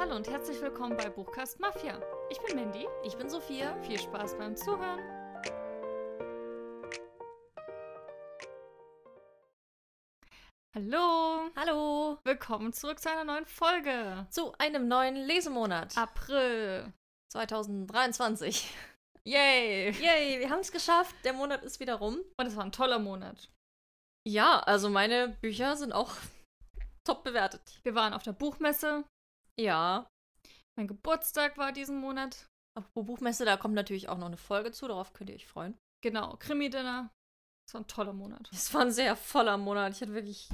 Hallo und herzlich willkommen bei Buchcast Mafia. Ich bin Mandy. Ich bin Sophia. Viel Spaß beim Zuhören. Hallo. Hallo. Willkommen zurück zu einer neuen Folge. Zu einem neuen Lesemonat. April 2023. Yay. Yay, wir haben es geschafft. Der Monat ist wieder rum. Und es war ein toller Monat. Ja, also meine Bücher sind auch top bewertet. Wir waren auf der Buchmesse. Ja. Mein Geburtstag war diesen Monat. Apropos Buchmesse, da kommt natürlich auch noch eine Folge zu. Darauf könnt ihr euch freuen. Genau, Krimi-Dinner. Es war ein toller Monat. Es war ein sehr voller Monat. Ich hatte wirklich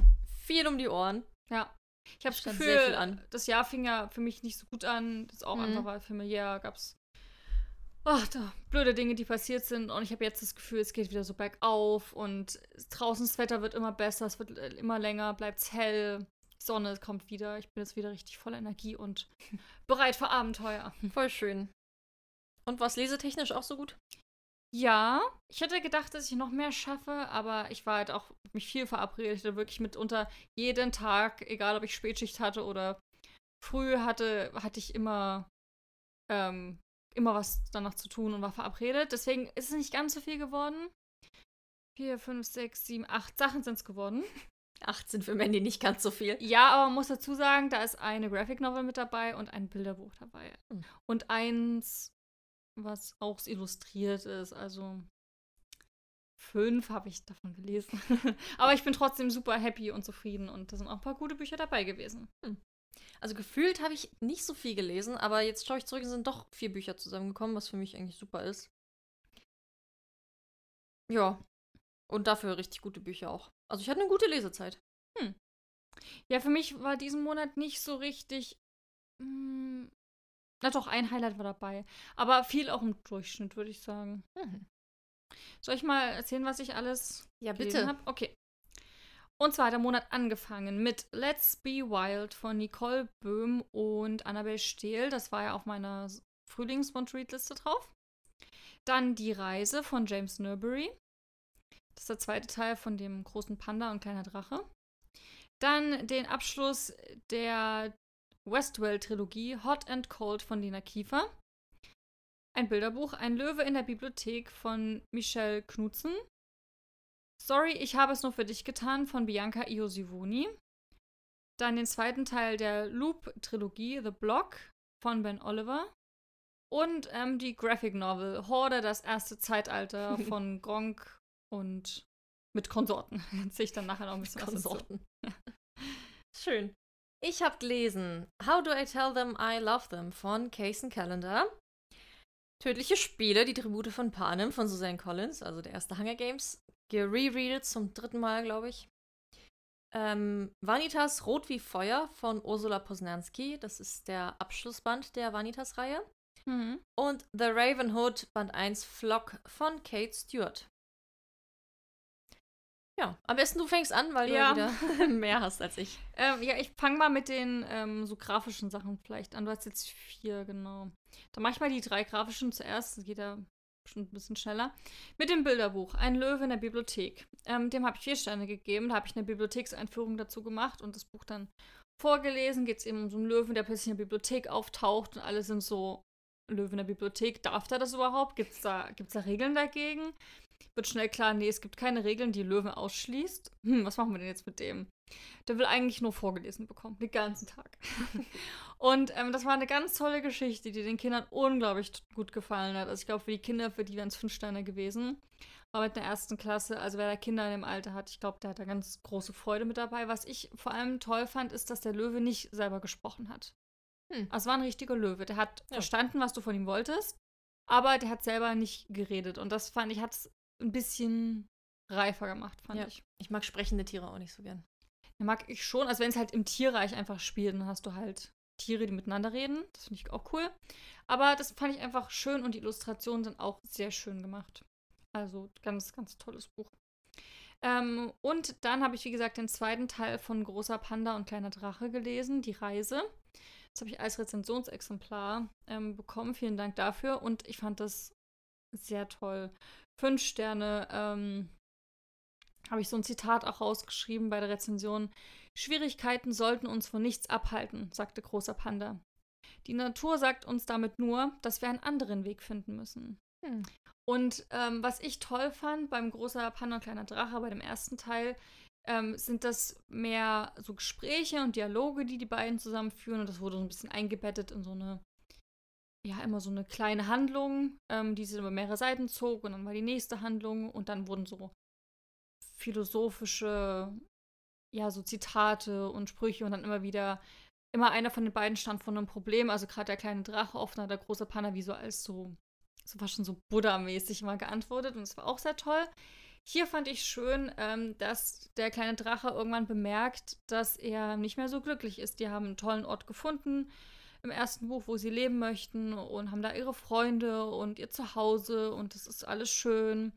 viel um die Ohren. Ja. Ich habe das Gefühl, sehr viel an. das Jahr fing ja für mich nicht so gut an. Das auch Mhm. einfach weil familiär gab es da blöde Dinge, die passiert sind. Und ich habe jetzt das Gefühl, es geht wieder so bergauf und draußen das Wetter wird immer besser, es wird äh, immer länger, bleibt hell, Sonne kommt wieder. Ich bin jetzt wieder richtig voller Energie und bereit für Abenteuer. Voll schön. Und was lesetechnisch auch so gut? Ja, ich hätte gedacht, dass ich noch mehr schaffe, aber ich war halt auch mich viel verabredet. Ich hatte wirklich mitunter jeden Tag, egal ob ich Spätschicht hatte oder früh hatte, hatte ich immer, ähm, immer was danach zu tun und war verabredet. Deswegen ist es nicht ganz so viel geworden. Vier, fünf, sechs, sieben, acht Sachen sind es geworden. 18 für Mandy nicht ganz so viel. Ja, aber man muss dazu sagen, da ist eine Graphic Novel mit dabei und ein Bilderbuch dabei. Hm. Und eins, was auch illustriert ist. Also fünf habe ich davon gelesen. aber ich bin trotzdem super happy und zufrieden und da sind auch ein paar gute Bücher dabei gewesen. Also gefühlt habe ich nicht so viel gelesen, aber jetzt schaue ich zurück, es sind doch vier Bücher zusammengekommen, was für mich eigentlich super ist. Ja. Und dafür richtig gute Bücher auch. Also ich hatte eine gute Lesezeit. Ja, für mich war diesen Monat nicht so richtig. Mh, na doch, ein Highlight war dabei. Aber viel auch im Durchschnitt, würde ich sagen. Soll ich mal erzählen, was ich alles Ja, gelesen habe? Okay. Und zwar hat der Monat angefangen mit Let's Be Wild von Nicole Böhm und Annabel Stehl. Das war ja auf meiner Frühlings-Read-Liste drauf. Dann Die Reise von James Newbury. Das ist der zweite Teil von dem großen Panda und kleiner Drache. Dann den Abschluss der Westwell-Trilogie Hot and Cold von Lina Kiefer. Ein Bilderbuch, ein Löwe in der Bibliothek von Michelle Knutzen. Sorry, ich habe es nur für dich getan von Bianca Iosivoni. Dann den zweiten Teil der Loop-Trilogie The Block von Ben Oliver. Und ähm, die Graphic Novel Horde, das erste Zeitalter von Gronk und mit Konsorten. Erzähle ich dann nachher noch ein bisschen was dazu. Konsorten. Schön. Ich habe gelesen How Do I Tell Them I Love Them von Cason Calendar. Tödliche Spiele, die Tribute von Panem von Suzanne Collins, also der erste Hunger Games. Gerereadet zum dritten Mal, glaube ich. Ähm, Vanitas Rot wie Feuer von Ursula Posnanski. Das ist der Abschlussband der Vanitas-Reihe. Mhm. Und The Raven Hood, Band 1 Flock von Kate Stewart. Ja, am besten du fängst an, weil Ja. du wieder mehr hast als ich. Ähm, ja, ich fange mal mit den ähm, so grafischen Sachen vielleicht an. Du hast jetzt vier, genau. Dann mache ich mal die drei grafischen zuerst. Das geht ja bestimmt ein bisschen schneller. Mit dem Bilderbuch. Ein Löwe in der Bibliothek. Ähm, dem habe ich vier Sterne gegeben. Da habe ich eine Bibliothekseinführung dazu gemacht und das Buch dann vorgelesen. Geht es eben um so einen Löwen, der plötzlich in der Bibliothek auftaucht und alle sind so, Löwe in der Bibliothek, darf der das überhaupt? Gibt es da, gibt's da Regeln dagegen? Wird schnell klar, nee, es gibt keine Regeln, die Löwen ausschließt. Hm, was machen wir denn jetzt mit dem? Der will eigentlich nur vorgelesen bekommen, den ganzen Tag. und ähm, das war eine ganz tolle Geschichte, die den Kindern unglaublich gut gefallen hat. Also ich glaube, für die Kinder, für die wären es fünf Sterne gewesen. Aber mit einer ersten Klasse, also wer da Kinder in dem Alter hat, ich glaube, der hat da ganz große Freude mit dabei. Was ich vor allem toll fand, ist, dass der Löwe nicht selber gesprochen hat. Hm. Also es war ein richtiger Löwe. Der hat Ja. verstanden, was du von ihm wolltest, aber der hat selber nicht geredet. Und das fand ich, hat es ein bisschen reifer gemacht, fand Ja. ich. Ich mag sprechende Tiere auch nicht so gern. Ja, mag ich schon. Also wenn es halt im Tierreich einfach spielt, dann hast du halt Tiere, die miteinander reden. Das finde ich auch cool. Aber das fand ich einfach schön und die Illustrationen sind auch sehr schön gemacht. Also ganz, ganz tolles Buch. Ähm, und dann habe ich, wie gesagt, den zweiten Teil von Großer Panda und Kleiner Drache gelesen, Die Reise. Das habe ich als Rezensionsexemplar ähm, bekommen. Vielen Dank dafür. Und ich fand das sehr toll. Fünf Sterne. Ähm, habe ich so ein Zitat auch rausgeschrieben bei der Rezension. Schwierigkeiten sollten uns von nichts abhalten, sagte großer Panda. Die Natur sagt uns damit nur, dass wir einen anderen Weg finden müssen. Hm. Und ähm, was ich toll fand beim großer Panda und kleiner Drache, bei dem ersten Teil, ähm, sind das mehr so Gespräche und Dialoge, die die beiden zusammenführen. Und das wurde so ein bisschen eingebettet in so eine, ja, immer so eine kleine Handlung, ähm, die sich über mehrere Seiten zog. Und dann war die nächste Handlung. Und dann wurden so philosophische, ja, so Zitate und Sprüche und dann immer wieder, immer einer von den beiden stand vor einem Problem. Also gerade der kleine Drache, oft der große Panda wie so als so, so war schon so Buddha-mäßig immer geantwortet. Und das war auch sehr toll. Hier fand ich schön, ähm, dass der kleine Drache irgendwann bemerkt, dass er nicht mehr so glücklich ist. Die haben einen tollen Ort gefunden im ersten Buch, wo sie leben möchten und haben da ihre Freunde und ihr Zuhause und das ist alles schön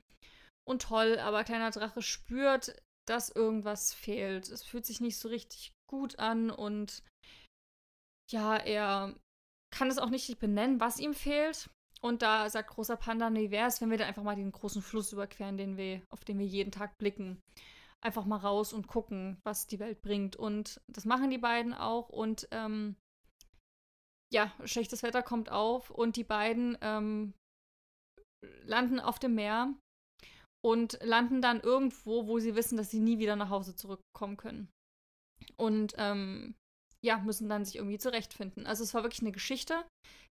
und toll. Aber kleiner Drache spürt, dass irgendwas fehlt. Es fühlt sich nicht so richtig gut an und ja, er kann es auch nicht benennen, was ihm fehlt. Und da sagt großer Panda, nee, wäre es, wenn wir dann einfach mal den großen Fluss überqueren, den wir, auf den wir jeden Tag blicken. Einfach mal raus und gucken, was die Welt bringt. Und das machen die beiden auch. Und ähm, ja, schlechtes Wetter kommt auf und die beiden ähm, landen auf dem Meer und landen dann irgendwo, wo sie wissen, dass sie nie wieder nach Hause zurückkommen können. Und ähm, ja, müssen dann sich irgendwie zurechtfinden. Also es war wirklich eine Geschichte,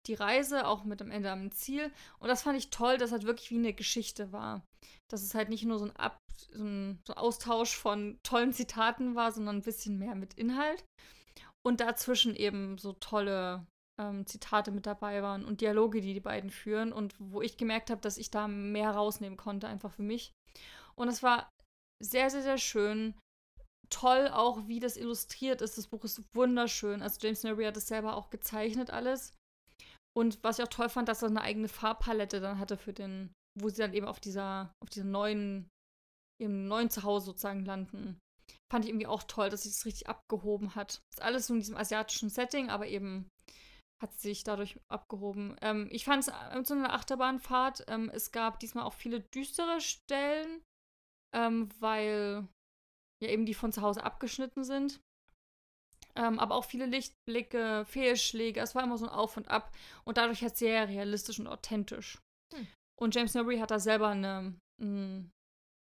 die Reise, auch mit am Ende am Ziel. Und das fand ich toll, dass halt wirklich wie eine Geschichte war. Dass es halt nicht nur so ein, Ab so ein, so ein Austausch von tollen Zitaten war, sondern ein bisschen mehr mit Inhalt. Und dazwischen eben so tolle ähm, Zitate mit dabei waren und Dialoge, die die beiden führen. Und wo ich gemerkt habe, dass ich da mehr rausnehmen konnte, einfach für mich. Und es war sehr, sehr, sehr schön toll auch, wie das illustriert ist. Das Buch ist wunderschön. Also James Murray hat es selber auch gezeichnet alles. Und was ich auch toll fand, dass er eine eigene Farbpalette dann hatte für den, wo sie dann eben auf dieser, auf dieser neuen, ihrem neuen Zuhause sozusagen landen. Fand ich irgendwie auch toll, dass sich das richtig abgehoben hat. Ist alles so in diesem asiatischen Setting, aber eben hat sich dadurch abgehoben. Ähm, ich fand es äh, so eine Achterbahnfahrt. Ähm, es gab diesmal auch viele düstere Stellen, ähm, weil ja eben die von zu Hause abgeschnitten sind. Ähm, aber auch viele Lichtblicke, Fehlschläge. Es war immer so ein Auf und Ab und dadurch halt sehr realistisch und authentisch. Hm. Und James Norrie hat da selber eine, eine,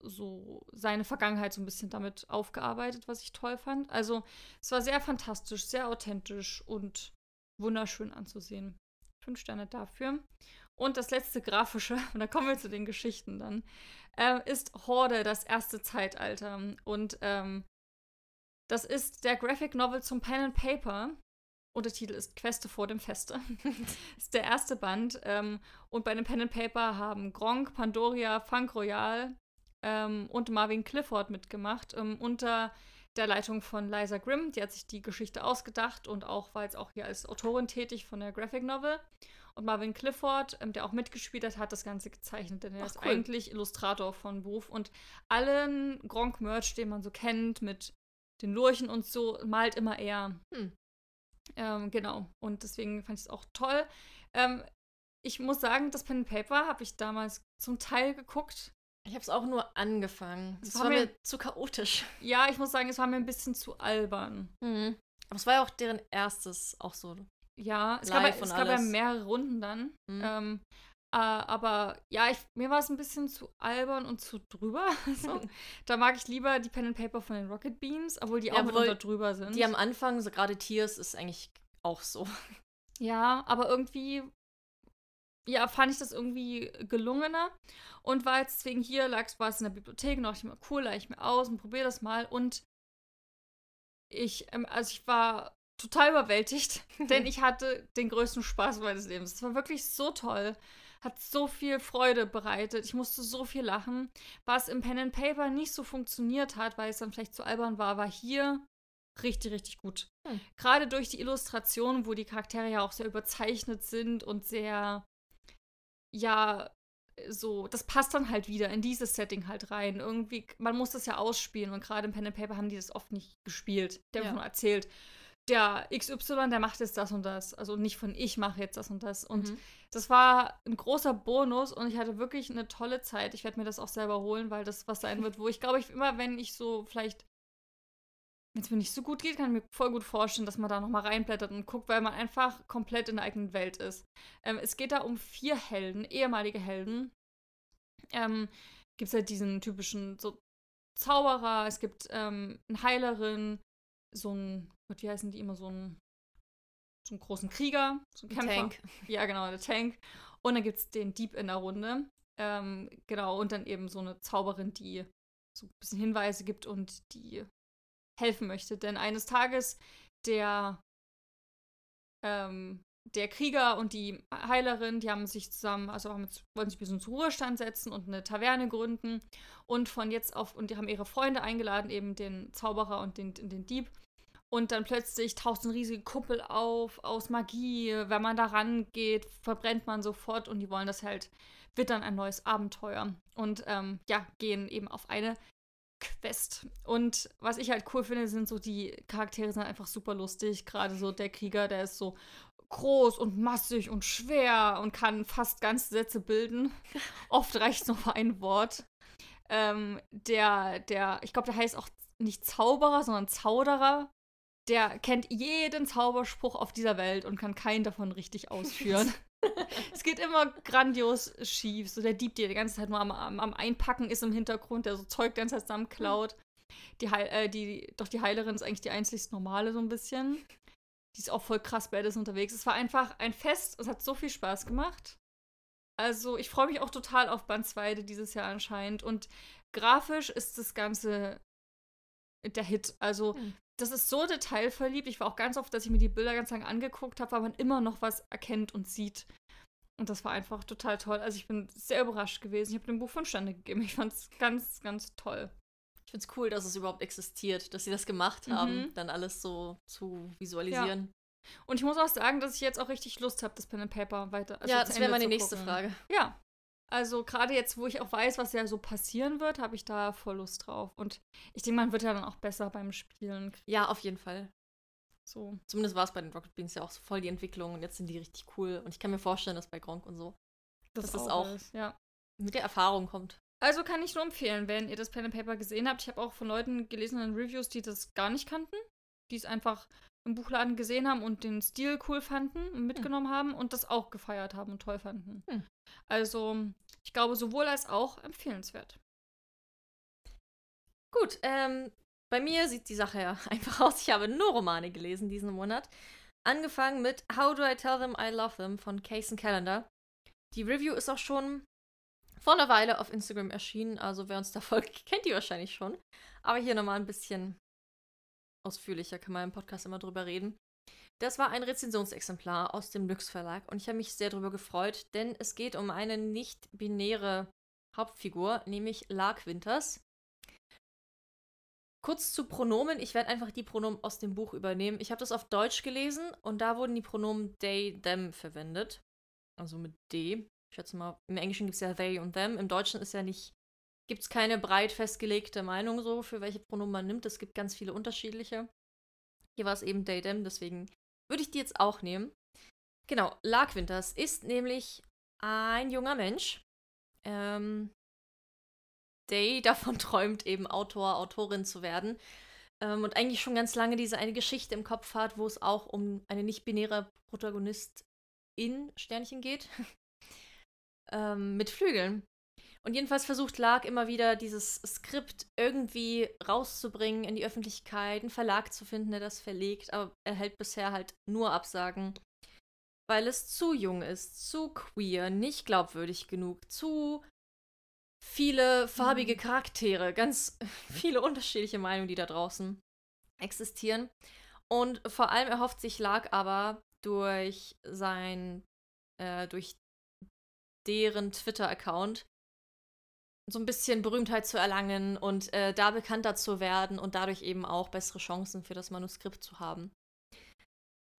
so seine Vergangenheit so ein bisschen damit aufgearbeitet, was ich toll fand. Also es war sehr fantastisch, sehr authentisch und wunderschön anzusehen. Fünf Sterne dafür. Und das letzte grafische, und da kommen wir zu den Geschichten dann äh, ist Horde das erste Zeitalter. Und ähm, das ist der Graphic Novel zum Pen and Paper. Untertitel ist Queste vor dem Feste. ist der erste Band. Ähm, und bei dem Pen and Paper haben Gronk, Pandoria, Funk Royal ähm, und Marvin Clifford mitgemacht. Ähm, unter der Leitung von Liza Grimm. Die hat sich die Geschichte ausgedacht und auch war jetzt auch hier als Autorin tätig von der Graphic Novel. Und Marvin Clifford, ähm, der auch mitgespielt hat, hat das Ganze gezeichnet, denn er Ach, ist cool. eigentlich Illustrator von Beruf. Und allen Gronk-Merch, den man so kennt, mit den Lurchen und so, malt immer er. Hm. Ähm, genau. Und deswegen fand ich es auch toll. Ähm, ich muss sagen, das Pen Paper habe ich damals zum Teil geguckt. Ich habe es auch nur angefangen. Es war, war, mir zu chaotisch. Ja, ich muss sagen, es war mir ein bisschen zu albern. Mhm. Aber es war ja auch deren erstes auch so ja, es, gab, ja, es gab ja mehrere Runden dann. Mhm. Ähm, äh, aber ja, ich, mir war es ein bisschen zu albern und zu drüber. so. da mag ich lieber die Pen and Paper von den Rocket Beans, obwohl die ja, auch mitunter drüber sind. Die am Anfang, so gerade Tears, ist eigentlich auch so. Ja, aber irgendwie ja, fand ich das irgendwie gelungener und war jetzt deswegen hier, lag es in der Bibliothek und dachte ich mir, cool, leih ich mir aus und probiere das mal und ich, ähm, also ich war total überwältigt, denn ich hatte den größten Spaß meines Lebens. Es war wirklich so toll, hat so viel Freude bereitet. Ich musste so viel lachen. Was im Pen and Paper nicht so funktioniert hat, weil es dann vielleicht zu albern war, war hier richtig, richtig gut. Hm. Gerade durch die Illustration, wo die Charaktere ja auch sehr überzeichnet sind und sehr, ja, so, das passt dann halt wieder in dieses Setting halt rein. Irgendwie, man muss das ja ausspielen und gerade im Pen and Paper haben die das oft nicht gespielt. Der ja. nur erzählt der XY, der macht jetzt das und das. Also nicht von ich mache jetzt das und das. Und mhm. das war ein großer Bonus und ich hatte wirklich eine tolle Zeit. Ich werde mir das auch selber holen, weil das was sein wird, wo ich glaube ich immer, wenn ich so vielleicht wenn es mir nicht so gut geht, kann ich mir voll gut vorstellen, dass man da nochmal reinblättert und guckt, weil man einfach komplett in der eigenen Welt ist. Ähm, es geht da um vier Helden, ehemalige Helden. Ähm, gibt es halt diesen typischen so Zauberer, es gibt ähm, eine Heilerin, so ein, Gott, wie heißen die immer, so ein so einen großen Krieger, so einen Kämpfer. Tank. Ja, genau, der Tank. Und dann gibt es den Dieb in der Runde. Ähm, genau, und dann eben so eine Zauberin, die so ein bisschen Hinweise gibt und die helfen möchte. Denn eines Tages der, ähm, der Krieger und die Heilerin, die haben sich zusammen, also haben wollen sich ein bisschen zu Ruhestand setzen und eine Taverne gründen. Und von jetzt auf, und die haben ihre Freunde eingeladen, eben den Zauberer und den, den Dieb. Und dann plötzlich taucht so ein riesige Kuppel auf aus Magie. Wenn man da rangeht, verbrennt man sofort und die wollen das halt, wird dann ein neues Abenteuer. Und ähm, ja, gehen eben auf eine Quest. Und was ich halt cool finde, sind so die Charaktere sind einfach super lustig. Gerade so der Krieger, der ist so groß und massig und schwer und kann fast ganze Sätze bilden. Oft reicht es nur für ein Wort. Ähm, der, der, ich glaube, der heißt auch nicht Zauberer, sondern Zauderer der kennt jeden Zauberspruch auf dieser Welt und kann keinen davon richtig ausführen. es geht immer grandios schief. So der Dieb, der die ganze Zeit nur am, am, am Einpacken ist im Hintergrund, der so Zeug ganz zusammenklaut. Die, Heil, äh, die, doch die Heilerin ist eigentlich die einzigst normale so ein bisschen. Die ist auch voll krass badass unterwegs. Es war einfach ein Fest. Es hat so viel Spaß gemacht. Also ich freue mich auch total auf Band 2 dieses Jahr anscheinend. Und grafisch ist das Ganze der Hit. Also hm das ist so detailverliebt. Ich war auch ganz oft, dass ich mir die Bilder ganz lange angeguckt habe, weil man immer noch was erkennt und sieht. Und das war einfach total toll. Also ich bin sehr überrascht gewesen. Ich habe dem Buch fünf Sterne gegeben. Ich fand es ganz, ganz toll. Ich finde es cool, dass es überhaupt existiert, dass sie das gemacht haben, mhm. dann alles so zu visualisieren. Ja. Und ich muss auch sagen, dass ich jetzt auch richtig Lust habe, das Pen and Paper weiter. Also ja, das wäre meine nächste Frage. Ja, also gerade jetzt, wo ich auch weiß, was ja so passieren wird, habe ich da voll Lust drauf. Und ich denke, man wird ja dann auch besser beim Spielen. Ja, auf jeden Fall. So. Zumindest war es bei den Rocket Beans ja auch so voll die Entwicklung und jetzt sind die richtig cool. Und ich kann mir vorstellen, dass bei Gronk und so, das dass das auch ja. mit der Erfahrung kommt. Also kann ich nur empfehlen, wenn ihr das Pen and Paper gesehen habt. Ich habe auch von Leuten gelesen in Reviews, die das gar nicht kannten, die es einfach im Buchladen gesehen haben und den Stil cool fanden und hm. mitgenommen hm. haben und das auch gefeiert haben und toll fanden. Hm. Also, ich glaube, sowohl als auch empfehlenswert. Gut, ähm, bei mir sieht die Sache ja einfach aus. Ich habe nur Romane gelesen diesen Monat. Angefangen mit How Do I Tell Them I Love Them von Case Calendar. Die Review ist auch schon vor einer Weile auf Instagram erschienen, also wer uns da folgt, kennt die wahrscheinlich schon. Aber hier nochmal ein bisschen ausführlicher kann man im Podcast immer drüber reden. Das war ein Rezensionsexemplar aus dem Lux Verlag und ich habe mich sehr darüber gefreut, denn es geht um eine nicht-binäre Hauptfigur, nämlich Lark Winters. Kurz zu Pronomen. Ich werde einfach die Pronomen aus dem Buch übernehmen. Ich habe das auf Deutsch gelesen und da wurden die Pronomen they, them verwendet. Also mit D. Ich schätze mal, im Englischen gibt es ja they und them. Im Deutschen ist ja nicht, gibt es keine breit festgelegte Meinung so, für welche Pronomen man nimmt. Es gibt ganz viele unterschiedliche. Hier war es eben they, deswegen würde ich die jetzt auch nehmen. Genau, Lark Winters ist nämlich ein junger Mensch, ähm, der davon träumt, eben Autor, Autorin zu werden. Ähm, und eigentlich schon ganz lange diese eine Geschichte im Kopf hat, wo es auch um eine nicht-binäre Protagonistin, Sternchen geht, ähm, mit Flügeln. Und jedenfalls versucht Lark immer wieder dieses Skript irgendwie rauszubringen in die Öffentlichkeit, einen Verlag zu finden, der das verlegt, aber er hält bisher halt nur Absagen, weil es zu jung ist, zu queer, nicht glaubwürdig genug, zu viele farbige mhm. Charaktere, ganz viele unterschiedliche Meinungen, die da draußen existieren. Und vor allem erhofft sich Lark aber durch sein, äh, durch deren Twitter-Account so ein bisschen Berühmtheit zu erlangen und äh, da bekannter zu werden und dadurch eben auch bessere Chancen für das Manuskript zu haben.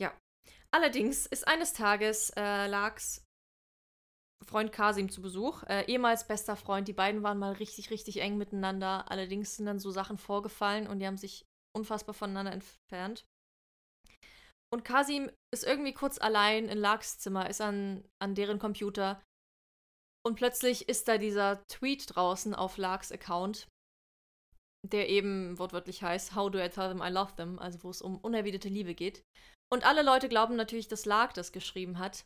Ja. Allerdings ist eines Tages äh, Larks Freund Kasim zu Besuch, äh, ehemals bester Freund. Die beiden waren mal richtig, richtig eng miteinander. Allerdings sind dann so Sachen vorgefallen und die haben sich unfassbar voneinander entfernt. Und Kasim ist irgendwie kurz allein in Larks Zimmer, ist an, an deren Computer und plötzlich ist da dieser Tweet draußen auf Larks Account. der eben wortwörtlich heißt How do I tell them I love them, also wo es um unerwiderte Liebe geht. Und alle Leute glauben natürlich, dass Lark das geschrieben hat.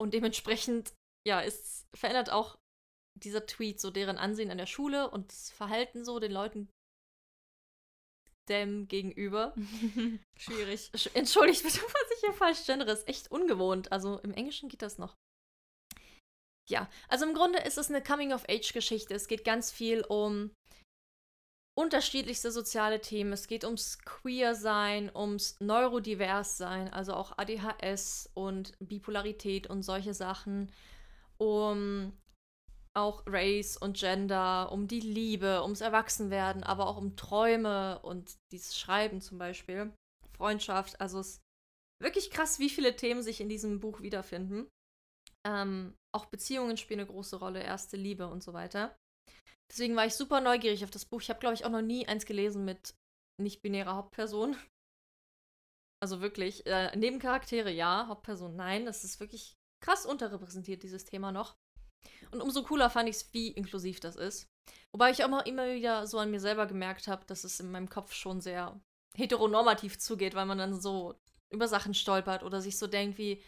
Und dementsprechend, ja, es verändert auch dieser Tweet so deren Ansehen an der Schule und das Verhalten so den Leuten dem gegenüber. Schwierig. Entschuldigt bitte, was ich hier falsch gendere. Ist echt ungewohnt. Also im Englischen geht das noch. Ja, also im Grunde ist es eine Coming-of-Age-Geschichte. Es geht ganz viel um unterschiedlichste soziale Themen. Es geht ums Queer-Sein, ums Neurodivers-Sein, also auch ADHS und Bipolarität und solche Sachen. Um auch Race und Gender, um die Liebe, ums Erwachsenwerden, aber auch um Träume und dieses Schreiben zum Beispiel. Freundschaft. Also es ist wirklich krass, wie viele Themen sich in diesem Buch wiederfinden. Ähm, auch Beziehungen spielen eine große Rolle, erste Liebe und so weiter. Deswegen war ich super neugierig auf das Buch. Ich habe, glaube ich, auch noch nie eins gelesen mit nicht-binärer Hauptperson. Also wirklich, äh, Nebencharaktere ja, Hauptperson nein. Das ist wirklich krass unterrepräsentiert, dieses Thema noch. Und umso cooler fand ich es, wie inklusiv das ist. Wobei ich auch immer wieder so an mir selber gemerkt habe, dass es in meinem Kopf schon sehr heteronormativ zugeht, weil man dann so über Sachen stolpert oder sich so denkt, wie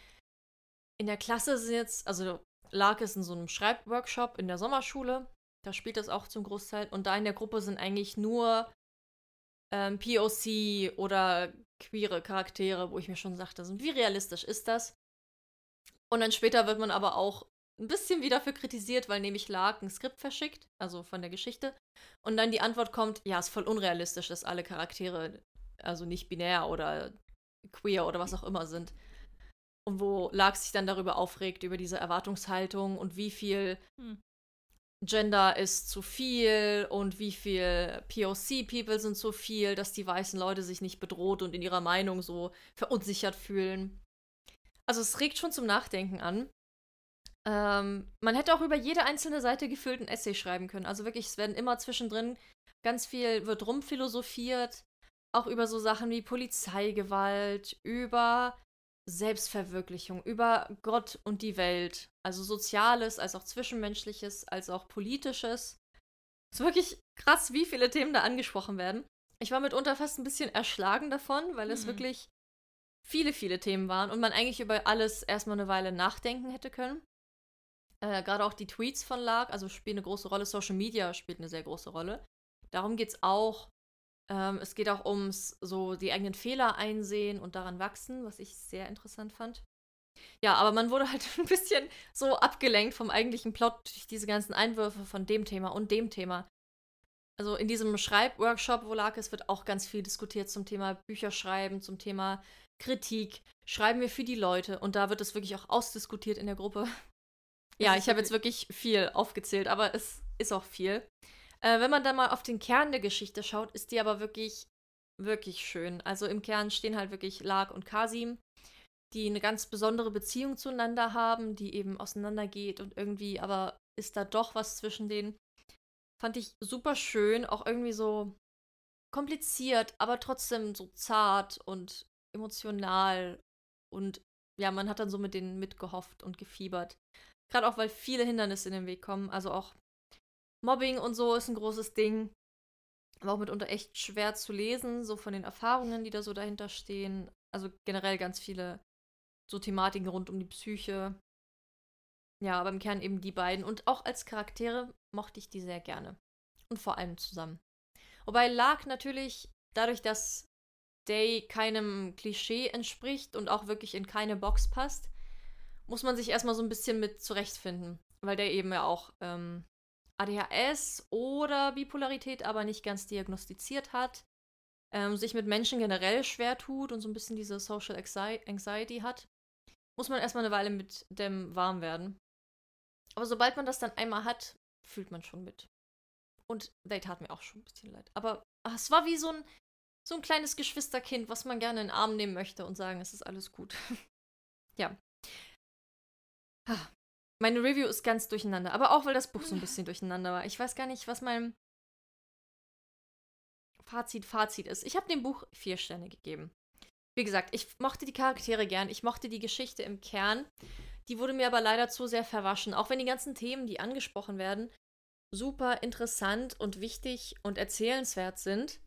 in der Klasse sind jetzt, also lag es in so einem Schreibworkshop in der Sommerschule, da spielt das auch zum Großteil, und da in der Gruppe sind eigentlich nur ähm, POC oder queere Charaktere, wo ich mir schon sagte, wie realistisch ist das? Und dann später wird man aber auch ein bisschen wieder dafür kritisiert, weil nämlich Lark ein Skript verschickt, also von der Geschichte. Und dann die Antwort kommt, ja, ist voll unrealistisch, dass alle Charaktere, also nicht binär oder queer oder was auch immer sind. Und wo Lark sich dann darüber aufregt, über diese Erwartungshaltung und wie viel hm. Gender ist zu viel und wie viel POC-People sind zu viel, dass die weißen Leute sich nicht bedroht und in ihrer Meinung so verunsichert fühlen. Also es regt schon zum Nachdenken an. Ähm, man hätte auch über jede einzelne Seite gefüllt ein Essay schreiben können. Also wirklich, es werden immer zwischendrin ganz viel, wird rumphilosophiert, auch über so Sachen wie Polizeigewalt, über Selbstverwirklichung, über Gott und die Welt. Also Soziales, als auch Zwischenmenschliches, als auch Politisches. Es ist wirklich krass, wie viele Themen da angesprochen werden. Ich war mitunter fast ein bisschen erschlagen davon, weil es mhm. wirklich viele, viele Themen waren und man eigentlich über alles erstmal eine Weile nachdenken hätte können. Äh, Gerade auch die Tweets von Lark, also spielen eine große Rolle. Social Media spielt eine sehr große Rolle. Darum geht es auch. Ähm, es geht auch ums so die eigenen Fehler einsehen und daran wachsen, was ich sehr interessant fand. Ja, aber man wurde halt ein bisschen so abgelenkt vom eigentlichen Plot durch diese ganzen Einwürfe von dem Thema und dem Thema. Also in diesem Schreibworkshop, wo Lark ist, wird auch ganz viel diskutiert zum Thema Bücherschreiben, zum Thema Kritik. Schreiben wir für die Leute. Und da wird es wirklich auch ausdiskutiert in der Gruppe, ja, ich habe jetzt wirklich viel aufgezählt, aber es ist auch viel. Äh, wenn man dann mal auf den Kern der Geschichte schaut, ist die aber wirklich, wirklich schön. Also im Kern stehen halt wirklich Lark und Kasim, die eine ganz besondere Beziehung zueinander haben, die eben auseinandergeht und irgendwie, aber ist da doch was zwischen denen. Fand ich super schön, auch irgendwie so kompliziert, aber trotzdem so zart und emotional und ja, man hat dann so mit denen mitgehofft und gefiebert. Gerade auch, weil viele Hindernisse in den Weg kommen. Also auch Mobbing und so ist ein großes Ding. Aber auch mitunter echt schwer zu lesen, so von den Erfahrungen, die da so dahinter stehen. Also generell ganz viele so Thematiken rund um die Psyche. Ja, aber im Kern eben die beiden. Und auch als Charaktere mochte ich die sehr gerne. Und vor allem zusammen. Wobei Lark natürlich, dadurch, dass Day keinem Klischee entspricht und auch wirklich in keine Box passt, muss man sich erstmal so ein bisschen mit zurechtfinden, weil der eben ja auch ähm, ADHS oder Bipolarität aber nicht ganz diagnostiziert hat, ähm, sich mit Menschen generell schwer tut und so ein bisschen diese Social Anxiety hat, muss man erstmal eine Weile mit dem warm werden. Aber sobald man das dann einmal hat, fühlt man schon mit. Und they tat mir auch schon ein bisschen leid. Aber ach, es war wie so ein, so ein kleines Geschwisterkind, was man gerne in den Arm nehmen möchte und sagen, es ist alles gut. ja, meine Review ist ganz durcheinander, aber auch weil das Buch so ein bisschen durcheinander war. Ich weiß gar nicht, was mein Fazit, Fazit ist. Ich habe dem Buch vier Sterne gegeben. Wie gesagt, ich mochte die Charaktere gern, ich mochte die Geschichte im Kern. Die wurde mir aber leider zu sehr verwaschen. Auch wenn die ganzen Themen, die angesprochen werden, super interessant und wichtig und erzählenswert sind,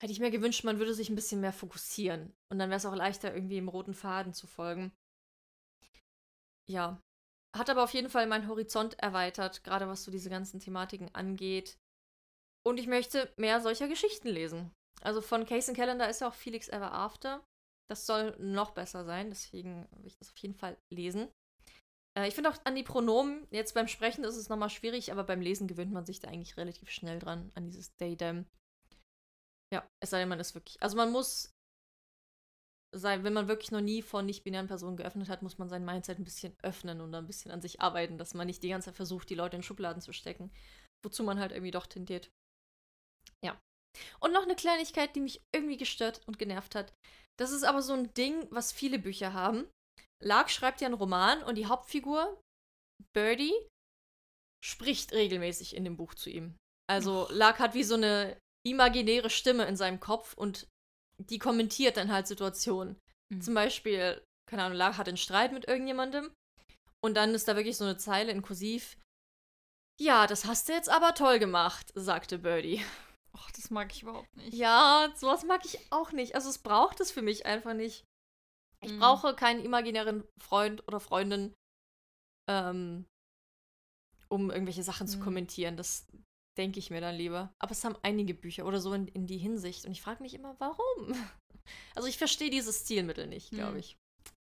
hätte ich mir gewünscht, man würde sich ein bisschen mehr fokussieren. Und dann wäre es auch leichter, irgendwie im roten Faden zu folgen. Ja. Hat aber auf jeden Fall meinen Horizont erweitert, gerade was so diese ganzen Thematiken angeht. Und ich möchte mehr solcher Geschichten lesen. Also von Case Calendar ist ja auch Felix Ever After. Das soll noch besser sein, deswegen will ich das auf jeden Fall lesen. Äh, ich finde auch an die Pronomen, jetzt beim Sprechen ist es nochmal schwierig, aber beim Lesen gewöhnt man sich da eigentlich relativ schnell dran, an dieses Day Them. Ja, es sei denn, man ist wirklich. Also man muss sein, wenn man wirklich noch nie von nicht-binären Personen geöffnet hat, muss man sein Mindset ein bisschen öffnen und ein bisschen an sich arbeiten, dass man nicht die ganze Zeit versucht, die Leute in Schubladen zu stecken. Wozu man halt irgendwie doch tendiert. Ja. Und noch eine Kleinigkeit, die mich irgendwie gestört und genervt hat. Das ist aber so ein Ding, was viele Bücher haben. Lark schreibt ja einen Roman und die Hauptfigur, Birdie, spricht regelmäßig in dem Buch zu ihm. Also Lark hat wie so eine imaginäre Stimme in seinem Kopf und die kommentiert dann halt Situationen. Mhm. Zum Beispiel, keine Ahnung, Lark hat einen Streit mit irgendjemandem und dann ist da wirklich so eine Zeile in Kursiv. Ja, das hast du jetzt aber toll gemacht, sagte Birdie. Och, das mag ich überhaupt nicht. Ja, sowas mag ich auch nicht. Also es braucht es für mich einfach nicht. Ich mhm. brauche keinen imaginären Freund oder Freundin, ähm, um irgendwelche Sachen mhm. zu kommentieren. Das denke ich mir dann lieber. Aber es haben einige Bücher oder so in, in die Hinsicht. Und ich frage mich immer, warum? Also ich verstehe dieses Stilmittel nicht, glaube mhm. ich.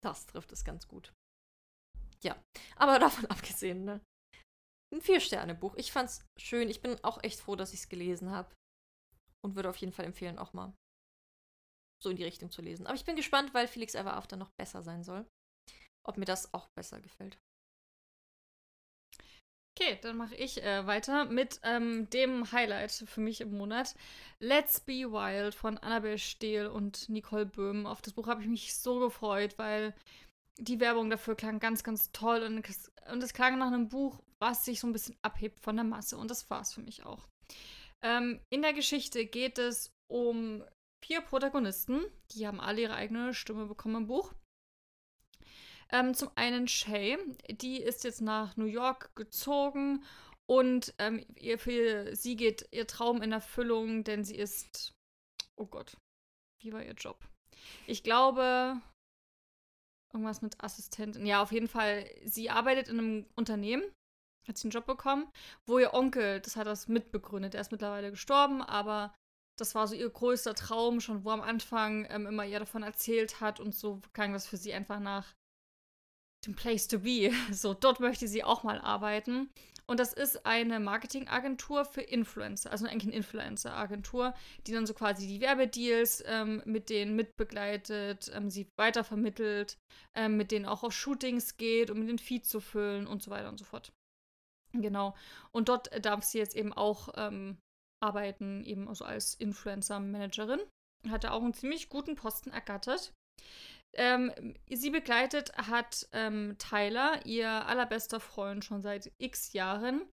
Das trifft es ganz gut. Ja, aber davon abgesehen, ne? Ein Vier-Sterne-Buch. Ich fand's schön. Ich bin auch echt froh, dass ich es gelesen habe. Und würde auf jeden Fall empfehlen, auch mal so in die Richtung zu lesen. Aber ich bin gespannt, weil Felix Ever After noch besser sein soll. Ob mir das auch besser gefällt. Okay, dann mache ich äh, weiter mit ähm, dem Highlight für mich im Monat. Let's Be Wild von Annabelle Stehl und Nicole Böhm. Auf das Buch habe ich mich so gefreut, weil die Werbung dafür klang ganz, ganz toll und es, und es klang nach einem Buch, was sich so ein bisschen abhebt von der Masse. Und das war es für mich auch. Ähm, in der Geschichte geht es um vier Protagonisten. Die haben alle ihre eigene Stimme bekommen im Buch. Ähm, zum einen Shay, die ist jetzt nach New York gezogen und ähm, ihr, für sie geht ihr Traum in Erfüllung, denn sie ist, oh Gott, wie war ihr Job? Ich glaube, irgendwas mit Assistentin. Ja, auf jeden Fall, sie arbeitet in einem Unternehmen, hat sie einen Job bekommen, wo ihr Onkel, das hat das mitbegründet. Er ist mittlerweile gestorben, aber das war so ihr größter Traum, schon wo am Anfang ähm, immer ihr davon erzählt hat und so klang das für sie einfach nach dem Place to be. So, dort möchte sie auch mal arbeiten. Und das ist eine Marketingagentur für Influencer, also eigentlich eine Influencer-Agentur, die dann so quasi die Werbedeals ähm, mit denen mitbegleitet, ähm, sie weitervermittelt, ähm, mit denen auch auf Shootings geht, um den Feed zu füllen und so weiter und so fort. Genau. Und dort darf sie jetzt eben auch ähm, arbeiten, eben also als Influencer-Managerin. Hatte auch einen ziemlich guten Posten ergattert. Ähm, sie begleitet hat ähm, Tyler, ihr allerbester Freund, schon seit x Jahren.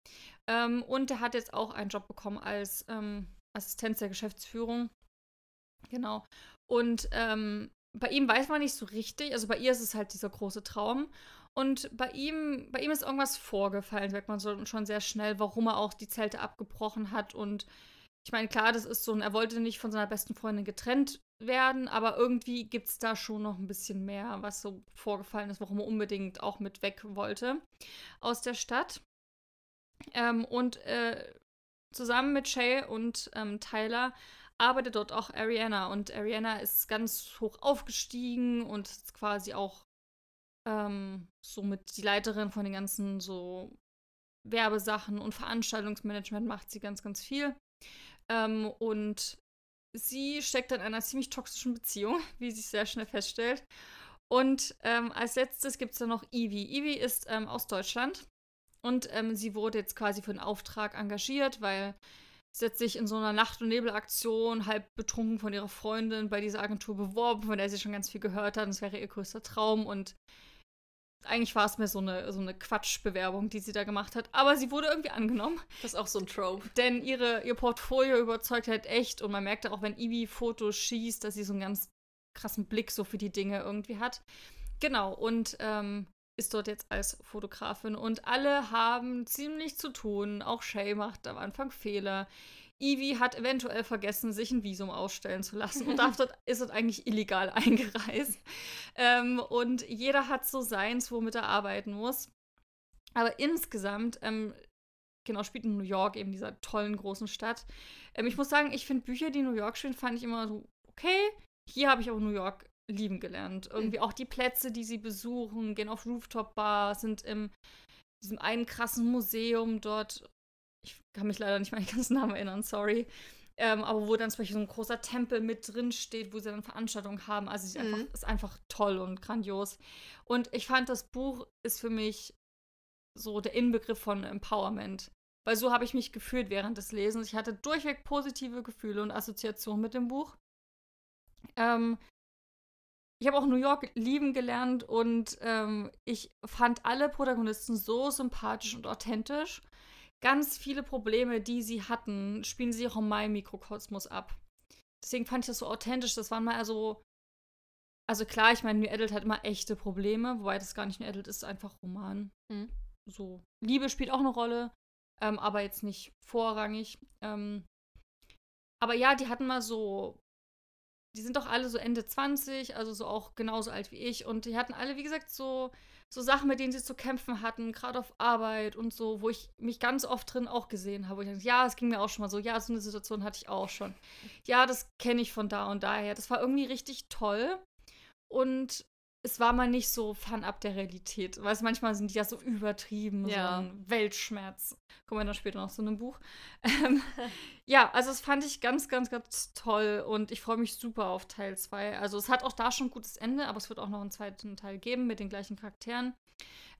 Ähm, und er hat jetzt auch einen Job bekommen als ähm, Assistenz der Geschäftsführung. Genau. Und ähm, bei ihm weiß man nicht so richtig, also bei ihr ist es halt dieser große Traum. Und bei ihm, bei ihm ist irgendwas vorgefallen, merkt man so schon sehr schnell, warum er auch die Zelte abgebrochen hat. Und ich meine, klar, das ist so ein, er wollte nicht von seiner besten Freundin getrennt werden, aber irgendwie gibt es da schon noch ein bisschen mehr, was so vorgefallen ist, warum er unbedingt auch mit weg wollte aus der Stadt. Ähm, und äh, zusammen mit Shay und ähm, Tyler arbeitet dort auch Ariana und Ariana ist ganz hoch aufgestiegen und ist quasi auch ähm, somit die Leiterin von den ganzen so Werbesachen und Veranstaltungsmanagement macht sie ganz, ganz viel. Ähm, und sie steckt in einer ziemlich toxischen Beziehung, wie sich sehr schnell feststellt. Und ähm, als letztes gibt es dann noch Ivy. Ivy ist ähm, aus Deutschland und ähm, sie wurde jetzt quasi für einen Auftrag engagiert, weil sie hat sich in so einer Nacht- und Nebelaktion halb betrunken von ihrer Freundin bei dieser Agentur beworben, von der sie schon ganz viel gehört hat. Und das wäre ihr größter Traum. Und eigentlich war es mir so eine, so eine Quatschbewerbung, die sie da gemacht hat. Aber sie wurde irgendwie angenommen. Das ist auch so ein Trope. Denn ihre, ihr Portfolio überzeugt halt echt. Und man merkte auch, wenn Ivy Fotos schießt, dass sie so einen ganz krassen Blick so für die Dinge irgendwie hat. Genau, und ähm, ist dort jetzt als Fotografin und alle haben ziemlich zu tun. Auch Shay macht am Anfang Fehler. Evie hat eventuell vergessen, sich ein Visum ausstellen zu lassen und darf dort, ist dort eigentlich illegal eingereist. Ähm, und jeder hat so seins, womit er arbeiten muss. Aber insgesamt, ähm, genau, spielt in New York, eben dieser tollen großen Stadt. Ähm, ich muss sagen, ich finde Bücher, die New York spielen, fand ich immer so okay. Hier habe ich auch New York lieben gelernt. Irgendwie auch die Plätze, die sie besuchen, gehen auf Rooftop-Bars, sind im diesem einen krassen Museum dort kann mich leider nicht den ganzen Namen erinnern, sorry. Ähm, aber wo dann zum Beispiel so ein großer Tempel mit drin steht, wo sie dann Veranstaltungen haben. Also es ist, mhm. einfach, ist einfach toll und grandios. Und ich fand, das Buch ist für mich so der Inbegriff von Empowerment. Weil so habe ich mich gefühlt während des Lesens. Ich hatte durchweg positive Gefühle und Assoziationen mit dem Buch. Ähm, ich habe auch New York lieben gelernt und ähm, ich fand alle Protagonisten so sympathisch und authentisch ganz viele Probleme, die sie hatten, spielen sie auch in meinem Mikrokosmos ab. Deswegen fand ich das so authentisch. Das waren mal also. Also klar, ich meine, New Adult hat immer echte Probleme, wobei das gar nicht New Adult ist, einfach Roman. Mhm. So. Liebe spielt auch eine Rolle, ähm, aber jetzt nicht vorrangig. Ähm, aber ja, die hatten mal so. Die sind doch alle so Ende 20, also so auch genauso alt wie ich. Und die hatten alle, wie gesagt, so so Sachen, mit denen sie zu kämpfen hatten, gerade auf Arbeit und so, wo ich mich ganz oft drin auch gesehen habe. Wo ich dachte, ja, es ging mir auch schon mal so. Ja, so eine Situation hatte ich auch schon. Ja, das kenne ich von da und daher. Das war irgendwie richtig toll. Und es war mal nicht so fernab der Realität. Weil manchmal sind die ja so übertrieben, ja. so ein Weltschmerz. Kommen wir dann später noch zu einem Buch. Ähm, ja, also das fand ich ganz, ganz, ganz toll und ich freue mich super auf Teil 2. Also es hat auch da schon ein gutes Ende, aber es wird auch noch einen zweiten Teil geben mit den gleichen Charakteren.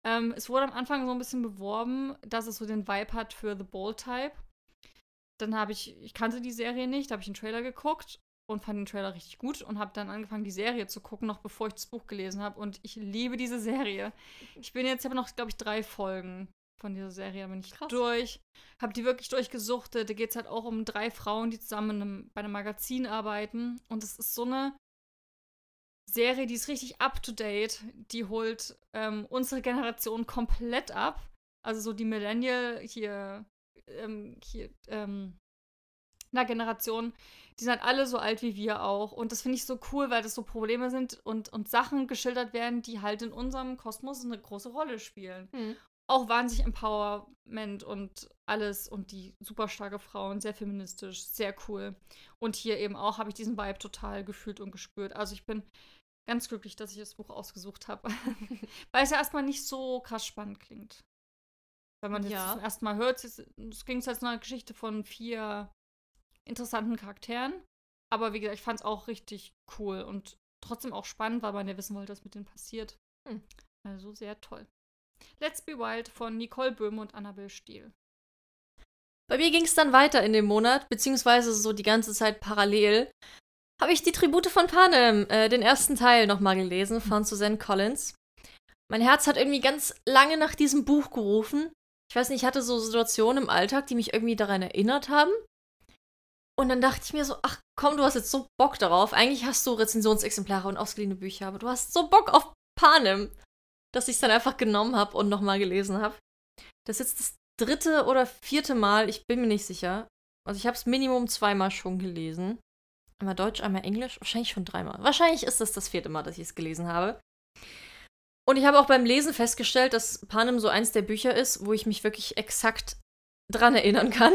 Ähm, es wurde am Anfang so ein bisschen beworben, dass es so den Vibe hat für The Bold Type. Dann habe ich, ich kannte die Serie nicht, da habe ich einen Trailer geguckt und fand den Trailer richtig gut und habe dann angefangen, die Serie zu gucken, noch bevor ich das Buch gelesen habe. Und ich liebe diese Serie. Ich bin jetzt, habe noch, glaube ich, drei Folgen von dieser Serie, da bin ich Krass. durch. Habe die wirklich durchgesuchtet. Da geht es halt auch um drei Frauen, die zusammen einem, bei einem Magazin arbeiten. Und es ist so eine Serie, die ist richtig up to date. Die holt ähm, unsere Generation komplett ab. Also so die Millennial hier, ähm, hier, ähm, einer Generation, die sind alle so alt wie wir auch. Und das finde ich so cool, weil das so Probleme sind und, und Sachen geschildert werden, die halt in unserem Kosmos eine große Rolle spielen. Mhm. Auch wahnsinnig Empowerment und alles und die super starke Frauen, sehr feministisch, sehr cool. Und hier eben auch habe ich diesen Vibe total gefühlt und gespürt. Also ich bin ganz glücklich, dass ich das Buch ausgesucht habe. weil es ja erstmal nicht so krass spannend klingt. Wenn man ja. das zum ersten Mal hört, es klingt als eine Geschichte von vier interessanten Charakteren. Aber wie gesagt, ich fand es auch richtig cool und trotzdem auch spannend, weil man ja wissen wollte, was mit denen passiert. Hm. Also sehr toll. Let's Be Wild von Nicole Böhme und Annabel Steele. Bei mir ging es dann weiter in dem Monat, beziehungsweise so die ganze Zeit parallel. Habe ich die Tribute von Panem, äh, den ersten Teil, nochmal gelesen von Suzanne Collins. Mein Herz hat irgendwie ganz lange nach diesem Buch gerufen. Ich weiß nicht, ich hatte so Situationen im Alltag, die mich irgendwie daran erinnert haben. Und dann dachte ich mir so, ach komm, du hast jetzt so Bock darauf. Eigentlich hast du Rezensionsexemplare und ausgeliehene Bücher, aber du hast so Bock auf Panem, dass ich es dann einfach genommen habe und nochmal gelesen habe. Das ist jetzt das dritte oder vierte Mal, ich bin mir nicht sicher. Also ich habe es Minimum zweimal schon gelesen. Einmal Deutsch, einmal Englisch, wahrscheinlich schon dreimal. Wahrscheinlich ist das das vierte Mal, dass ich es gelesen habe. Und ich habe auch beim Lesen festgestellt, dass Panem so eins der Bücher ist, wo ich mich wirklich exakt dran erinnern kann.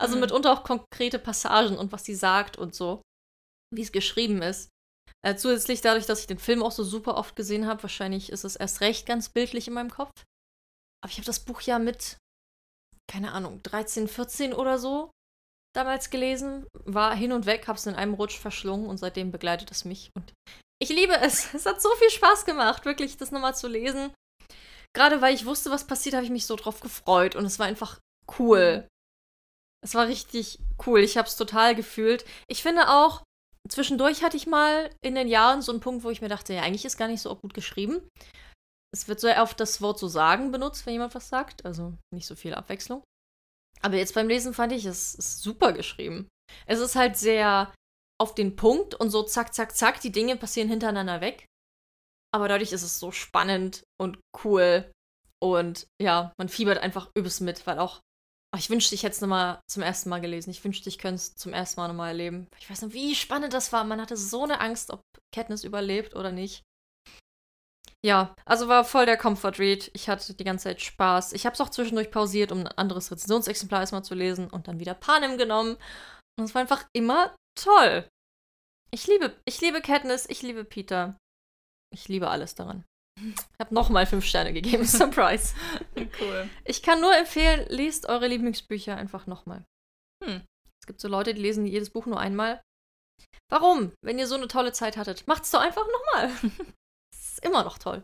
Also mhm. mitunter auch konkrete Passagen und was sie sagt und so, wie es geschrieben ist. Äh, zusätzlich dadurch, dass ich den Film auch so super oft gesehen habe, wahrscheinlich ist es erst recht ganz bildlich in meinem Kopf. Aber ich habe das Buch ja mit, keine Ahnung, 13, 14 oder so damals gelesen, war hin und weg, habe es in einem Rutsch verschlungen und seitdem begleitet es mich. Und ich liebe es. Es hat so viel Spaß gemacht, wirklich das nochmal zu lesen. Gerade weil ich wusste, was passiert, habe ich mich so drauf gefreut und es war einfach cool. Es war richtig cool. Ich habe es total gefühlt. Ich finde auch, zwischendurch hatte ich mal in den Jahren so einen Punkt, wo ich mir dachte, ja, eigentlich ist gar nicht so gut geschrieben. Es wird sehr oft das Wort so sagen benutzt, wenn jemand was sagt. Also nicht so viel Abwechslung. Aber jetzt beim Lesen fand ich, es ist super geschrieben. Es ist halt sehr auf den Punkt und so zack, zack, zack, die Dinge passieren hintereinander weg. aber dadurch ist es so spannend und cool. Und ja, man fiebert einfach übelst mit, weil auch, ach, ich wünschte, ich hätte es nochmal zum ersten Mal gelesen. Ich wünschte, ich könnte es zum ersten Mal nochmal erleben. Ich weiß noch, wie spannend das war. Man hatte so eine Angst, ob Katniss überlebt oder nicht. Ja, also war voll der Comfort Read. Ich hatte die ganze Zeit Spaß. Ich habe es auch zwischendurch pausiert, um ein anderes Rezensionsexemplar erstmal zu lesen und dann wieder Panem genommen. Und es war einfach immer toll. Ich liebe, ich liebe Katniss, ich liebe Peter. Ich liebe alles daran. Ich habe nochmal fünf Sterne gegeben. Surprise. Cool. Ich kann nur empfehlen, lest eure Lieblingsbücher einfach nochmal. Hm. Es gibt so Leute, die lesen jedes Buch nur einmal. Warum? Wenn ihr so eine tolle Zeit hattet, macht's doch einfach nochmal. Ist immer noch toll.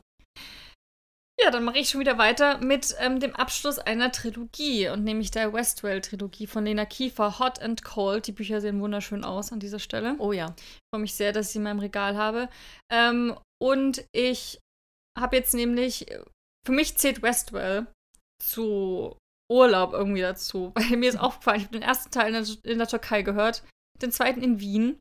Ja, dann mache ich schon wieder weiter mit ähm, dem Abschluss einer Trilogie und nämlich der Westwell-Trilogie von Lena Kiefer, Hot and Cold. Die Bücher sehen wunderschön aus an dieser Stelle. Oh ja. Ich freue mich sehr, dass ich sie in meinem Regal habe. Ähm, und ich habe jetzt nämlich, für mich zählt Westwell zu Urlaub irgendwie dazu, weil mir ist aufgefallen, ich habe den ersten Teil in der, in der Türkei gehört, den zweiten in Wien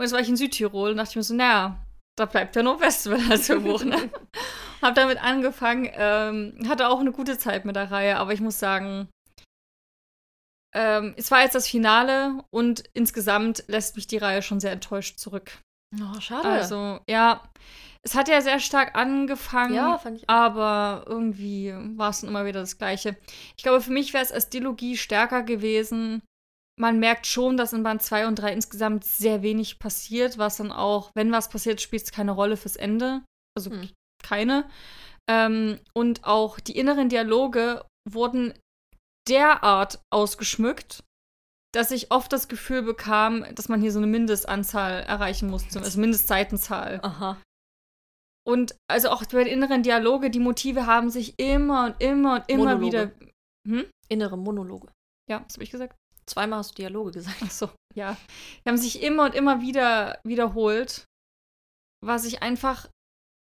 und jetzt war ich in Südtirol und dachte ich mir so, naja, da bleibt ja nur Westwell als Buch, ne? hab damit angefangen, ähm, hatte auch eine gute Zeit mit der Reihe, aber ich muss sagen, ähm, es war jetzt das Finale und insgesamt lässt mich die Reihe schon sehr enttäuscht zurück. Oh, schade. Also, ja, es hat ja sehr stark angefangen, ja, fand ich auch. aber irgendwie war es dann immer wieder das Gleiche. Ich glaube, für mich wäre es als Dilogie stärker gewesen. Man merkt schon, dass in Band 2 und 3 insgesamt sehr wenig passiert, was dann auch, wenn was passiert, spielt es keine Rolle fürs Ende. Also Hm. keine. Ähm, und auch die inneren Dialoge wurden derart ausgeschmückt, dass ich oft das Gefühl bekam, dass man hier so eine Mindestanzahl erreichen musste, also Mindestseitenzahl. Aha. Und also auch bei den inneren Dialoge, die Motive haben sich immer und immer und immer Monologe. wieder. Hm? Innere Monologe. Ja, was habe ich gesagt? Zweimal hast du Dialoge gesagt. Ach so, ja. Die haben sich immer und immer wieder wiederholt, was ich einfach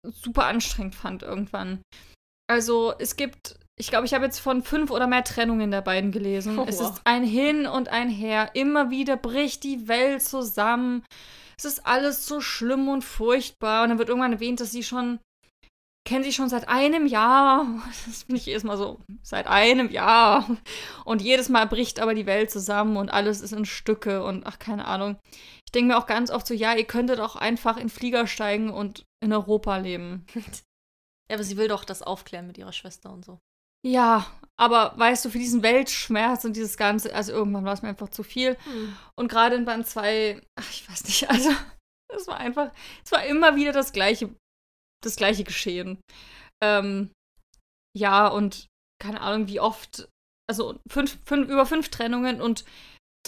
super anstrengend fand irgendwann. Also es gibt, ich glaube, ich habe jetzt von fünf oder mehr Trennungen der beiden gelesen. Oh, es wow. ist ein Hin und ein Her. Immer wieder bricht die Welt zusammen. Es ist alles so schlimm und furchtbar. Und dann wird irgendwann erwähnt, dass sie schon, kennen sie schon seit einem Jahr. Das finde ich jedes Mal so, seit einem Jahr. Und jedes Mal bricht aber die Welt zusammen und alles ist in Stücke und ach, keine Ahnung. Ich denke mir auch ganz oft so, ja, ihr könntet auch einfach in Flieger steigen und in Europa leben. Ja, aber sie will doch das aufklären mit ihrer Schwester und so. Ja, aber weißt du, für diesen Weltschmerz und dieses Ganze, also irgendwann war es mir einfach zu viel. Und gerade in Band 2, ach, ich weiß nicht, also es war einfach, es war immer wieder das gleiche, das gleiche Geschehen. Ähm, ja, und keine Ahnung, wie oft, also fünf, fünf, über fünf Trennungen und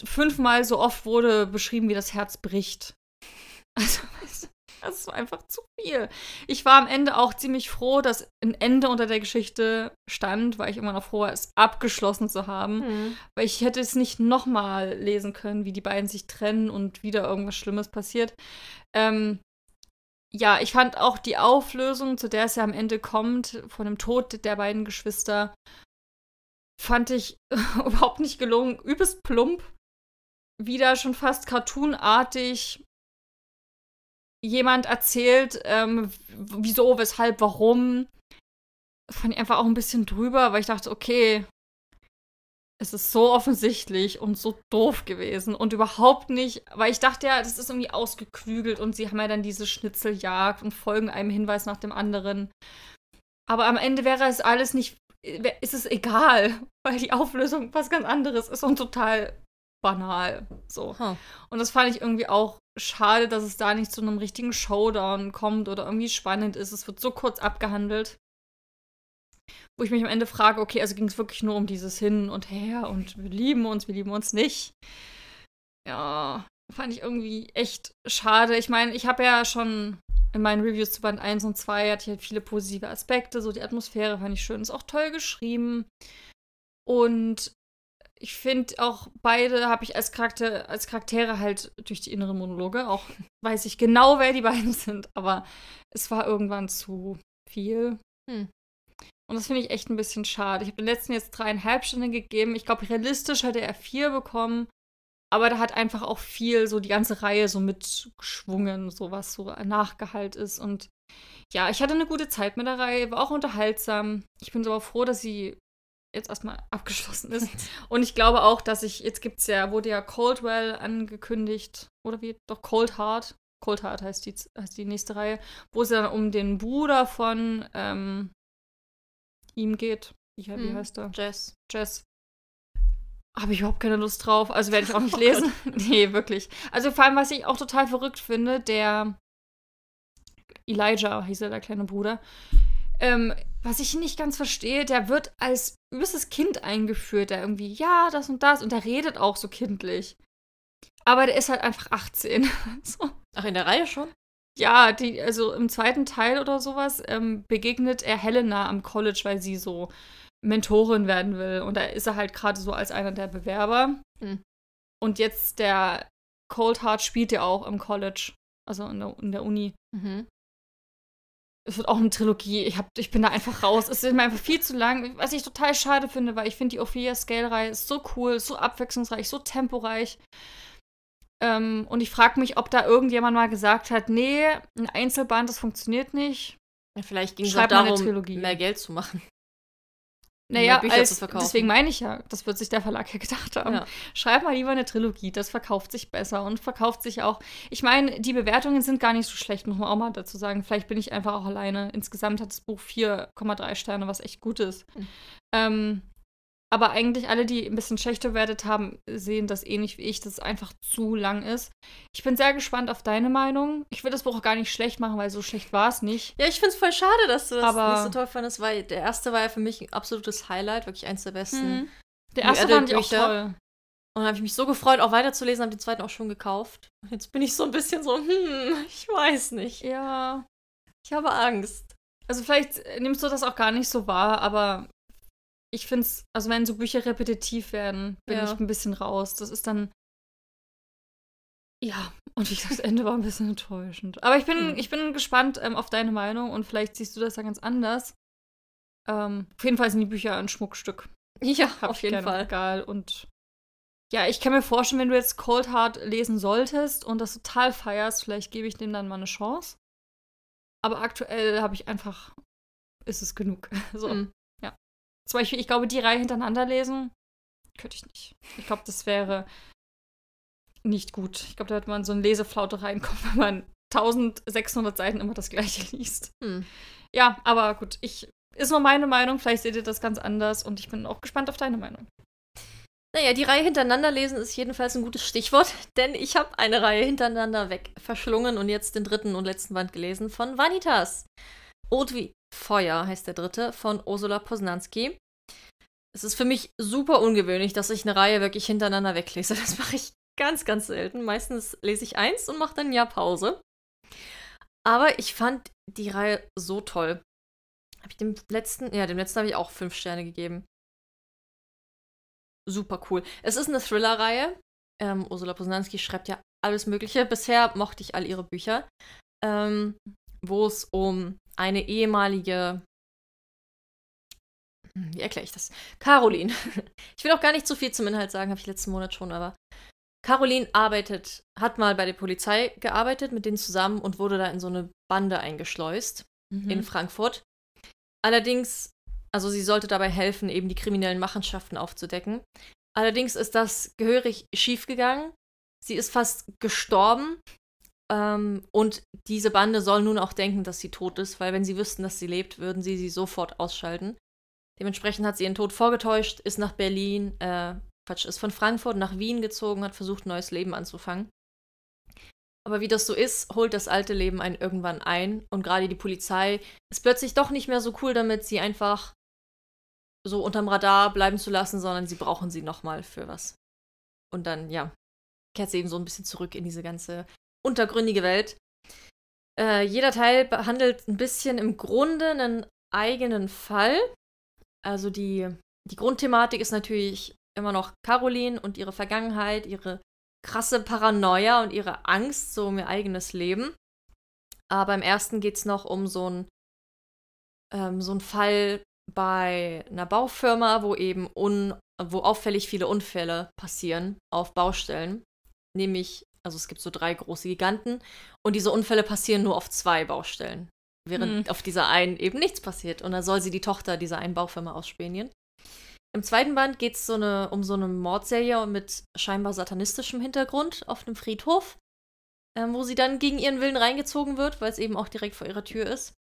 fünfmal so oft wurde beschrieben, wie das Herz bricht. Also, das war einfach zu viel. Ich war am Ende auch ziemlich froh, dass ein Ende unter der Geschichte stand, weil ich immer noch froh war, es abgeschlossen zu haben. Mhm. Weil ich hätte es nicht nochmal lesen können, wie die beiden sich trennen und wieder irgendwas Schlimmes passiert. Ähm, ja, ich fand auch die Auflösung, zu der es ja am Ende kommt, von dem Tod der beiden Geschwister, fand ich überhaupt nicht gelungen. Übelst plump. Wieder schon fast cartoonartig. Jemand erzählt, ähm, wieso, weshalb, warum. Fand ich einfach auch ein bisschen drüber, weil ich dachte, okay, es ist so offensichtlich und so doof gewesen und überhaupt nicht, weil ich dachte ja, das ist irgendwie ausgeklügelt und sie haben ja dann diese Schnitzeljagd und folgen einem Hinweis nach dem anderen. Aber am Ende wäre es alles nicht, ist es egal, weil die Auflösung was ganz anderes ist und total banal. So. Huh. Und das fand ich irgendwie auch schade, dass es da nicht zu einem richtigen Showdown kommt oder irgendwie spannend ist. Es wird so kurz abgehandelt. Wo ich mich am Ende frage, okay, also ging es wirklich nur um dieses Hin und Her und wir lieben uns, wir lieben uns nicht. Ja, fand ich irgendwie echt schade. Ich meine, ich habe ja schon in meinen Reviews zu Band 1 und 2 hatte ich halt viele positive Aspekte. So die Atmosphäre fand ich schön, ist auch toll geschrieben. Und ich finde auch beide habe ich als Charakter, als Charaktere halt durch die inneren Monologe auch weiß ich genau, wer die beiden sind, aber es war irgendwann zu viel. Hm. Und das finde ich echt ein bisschen schade. Ich habe den letzten jetzt dreieinhalb Stunden gegeben. Ich glaube, realistisch hätte er vier bekommen. Aber da hat einfach auch viel so die ganze Reihe so mitgeschwungen, so was so Nachgehalt ist. Und ja, ich hatte eine gute Zeit mit der Reihe, war auch unterhaltsam. Ich bin so froh, dass sie jetzt erstmal abgeschlossen ist. Und ich glaube auch, dass ich, jetzt gibt es ja, wurde ja Coldwell angekündigt, oder wie, doch Cold Heart. Cold Heart heißt die, heißt die nächste Reihe, wo es dann um den Bruder von ähm, ihm geht. Wie, wie Hm. heißt er? Jess. Jess. Habe ich überhaupt keine Lust drauf. Also werde ich auch nicht lesen. nee, wirklich. Also vor allem, was ich auch total verrückt finde, der Elijah hieß er, der kleine Bruder. Ähm, was ich nicht ganz verstehe, der wird als übelstes Kind eingeführt, der irgendwie, ja, das und das, und der redet auch so kindlich. Aber der ist halt einfach 18. so. Ach, in der Reihe schon? Ja, die, also im zweiten Teil oder sowas ähm, begegnet er Helena am College, weil sie so Mentorin werden will. Und da ist er halt gerade so als einer der Bewerber. Hm. Und jetzt der Cold Heart spielt ja auch im College, also in der, in der Uni. Mhm. Es wird auch eine Trilogie. Ich, hab, ich bin da einfach raus. Es ist mir einfach viel zu lang. Was ich total schade finde, weil ich finde, die Ophelia Scale-Reihe ist so cool, so abwechslungsreich, so temporeich. Ähm, und ich frage mich, ob da irgendjemand mal gesagt hat, nee, ein Einzelband, das funktioniert nicht. Vielleicht ging es darum, Trilogie. mehr Geld zu machen. Naja, Bücher als, zu verkaufen. deswegen meine ich ja, das wird sich der Verlag ja gedacht haben. Ja. Schreib mal lieber eine Trilogie, das verkauft sich besser und verkauft sich auch. Ich meine, die Bewertungen sind gar nicht so schlecht, muss man auch mal dazu sagen. Vielleicht bin ich einfach auch alleine. Insgesamt hat das Buch 4,3 Sterne, was echt gut ist. Mhm. Ähm, aber eigentlich alle, die ein bisschen schlechter bewertet haben, sehen das ähnlich wie ich, dass es einfach zu lang ist. Ich bin sehr gespannt auf deine Meinung. Ich will das Buch auch gar nicht schlecht machen, weil so schlecht war es nicht. Ja, ich finde es voll schade, dass du das Aber- nicht so toll fandest, weil der erste war ja für mich ein absolutes Highlight, wirklich eins der besten. Mhm. Der erste fand ich auch toll. Und habe ich mich so gefreut, auch weiterzulesen, habe den zweiten auch schon gekauft. Jetzt bin ich so ein bisschen so, hm, ich weiß nicht. Ja. Ich habe Angst. Also vielleicht äh, nimmst du das auch gar nicht so wahr, aber ich finde es, also wenn so Bücher repetitiv werden, bin Ja. ich ein bisschen raus. Das ist dann. Ja, und wie gesagt, das Ende war ein bisschen enttäuschend. Aber ich bin, ich bin gespannt ähm, auf deine Meinung und vielleicht siehst du das ja ganz anders. Ähm, auf jeden Fall sind die Bücher ein Schmuckstück. Ja, Hab auf ich jeden Fall. Regal. Und ja, ich kann mir vorstellen, wenn du jetzt Cold Heart lesen solltest und das total feierst, vielleicht gebe ich dem dann mal eine Chance. Aber aktuell habe ich einfach, ist es genug. So. Hm. Zum Beispiel, ich glaube, die Reihe hintereinander lesen, könnte ich nicht. Ich glaube, das wäre nicht gut. Ich glaube, da wird man so eine Leseflaute reinkommen, wenn man 1600 Seiten immer das gleiche liest. Hm. Ja, aber gut, ich ist nur meine Meinung. Vielleicht seht ihr das ganz anders und ich bin auch gespannt auf deine Meinung. Naja, die Reihe hintereinander lesen ist jedenfalls ein gutes Stichwort, denn ich habe eine Reihe hintereinander weg verschlungen und jetzt den dritten und letzten Band gelesen von Vanitas. Ode wie Feuer heißt der dritte von Ursula Posnanski. Es ist für mich super ungewöhnlich, dass ich eine Reihe wirklich hintereinander weglese. Das mache ich ganz, ganz selten. Meistens lese ich eins und mache dann ein Jahr Pause. Aber ich fand die Reihe so toll. Habe ich dem letzten, ja, dem letzten habe ich auch fünf Sterne gegeben super cool. Es ist eine Thriller-Reihe. Ähm, Ursula Posnanski schreibt ja alles Mögliche. Bisher mochte ich all ihre Bücher, ähm, wo es um eine ehemalige. Wie erkläre ich das? Caroline. Ich will auch gar nicht zu viel zum Inhalt sagen, habe ich letzten Monat schon, aber Caroline arbeitet, hat mal bei der Polizei gearbeitet mit denen zusammen und wurde da in so eine Bande eingeschleust Mhm. in Frankfurt. Allerdings, also sie sollte dabei helfen, eben die kriminellen Machenschaften aufzudecken. Allerdings ist das gehörig schiefgegangen. Sie ist fast gestorben. Ähm, und diese Bande soll nun auch denken, dass sie tot ist, weil wenn sie wüssten, dass sie lebt, würden sie sie sofort ausschalten. Dementsprechend hat sie ihren Tod vorgetäuscht, ist nach Berlin, äh, Quatsch, ist von Frankfurt nach Wien gezogen, hat versucht, neues Leben anzufangen. Aber wie das so ist, holt das alte Leben einen irgendwann ein. Und gerade die Polizei ist plötzlich doch nicht mehr so cool damit, sie einfach so unterm Radar bleiben zu lassen, sondern sie brauchen sie nochmal für was. Und dann, ja, kehrt sie eben so ein bisschen zurück in diese ganze untergründige Welt. Äh, jeder Teil behandelt ein bisschen im Grunde einen eigenen Fall. Also die, die Grundthematik ist natürlich immer noch Caroline und ihre Vergangenheit, ihre krasse Paranoia und ihre Angst so um ihr eigenes Leben. Aber im ersten geht es noch um so ein ähm, so Fall bei einer Baufirma, wo eben un wo auffällig viele Unfälle passieren auf Baustellen. Nämlich, also es gibt so drei große Giganten und diese Unfälle passieren nur auf zwei Baustellen. während mhm. auf dieser einen eben nichts passiert. Und dann soll sie die Tochter dieser einen Baufirma ausspähen. Im zweiten Band geht es so um so eine Mordserie mit scheinbar satanistischem Hintergrund auf einem Friedhof, ähm, wo sie dann gegen ihren Willen reingezogen wird, weil es eben auch direkt vor ihrer Tür ist.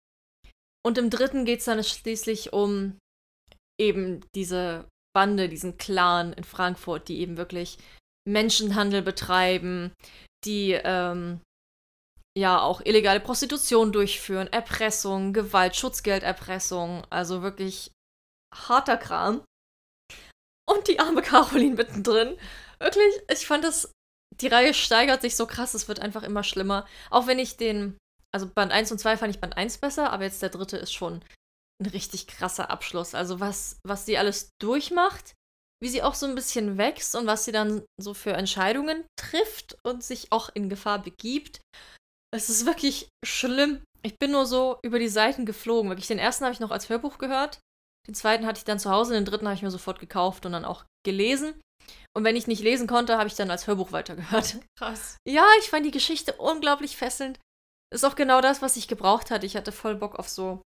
Und im dritten geht es dann schließlich um eben diese Bande, diesen Clan in Frankfurt, die eben wirklich Menschenhandel betreiben, die ähm, ja auch illegale Prostitution durchführen, Erpressung, Gewalt, Schutzgelderpressung, also wirklich harter Kram. Und die arme Caroline mittendrin. Wirklich, ich fand das, die Reihe steigert sich so krass, es wird einfach immer schlimmer. Auch wenn ich den, also Band 1 und 2 fand ich Band 1 besser, aber jetzt der dritte ist schon ein richtig krasser Abschluss. Also was, was sie alles durchmacht, wie sie auch so ein bisschen wächst und was sie dann so für Entscheidungen trifft und sich auch in Gefahr begibt. Es ist wirklich schlimm. Ich bin nur so über die Seiten geflogen. Wirklich, den ersten habe ich noch als Hörbuch gehört. Den zweiten hatte ich dann zu Hause, den dritten habe ich mir sofort gekauft und dann auch gelesen. Und wenn ich nicht lesen konnte, habe ich dann als Hörbuch weitergehört. Krass. Ja, ich fand die Geschichte unglaublich fesselnd. Ist auch genau das, was ich gebraucht hatte. Ich hatte voll Bock auf so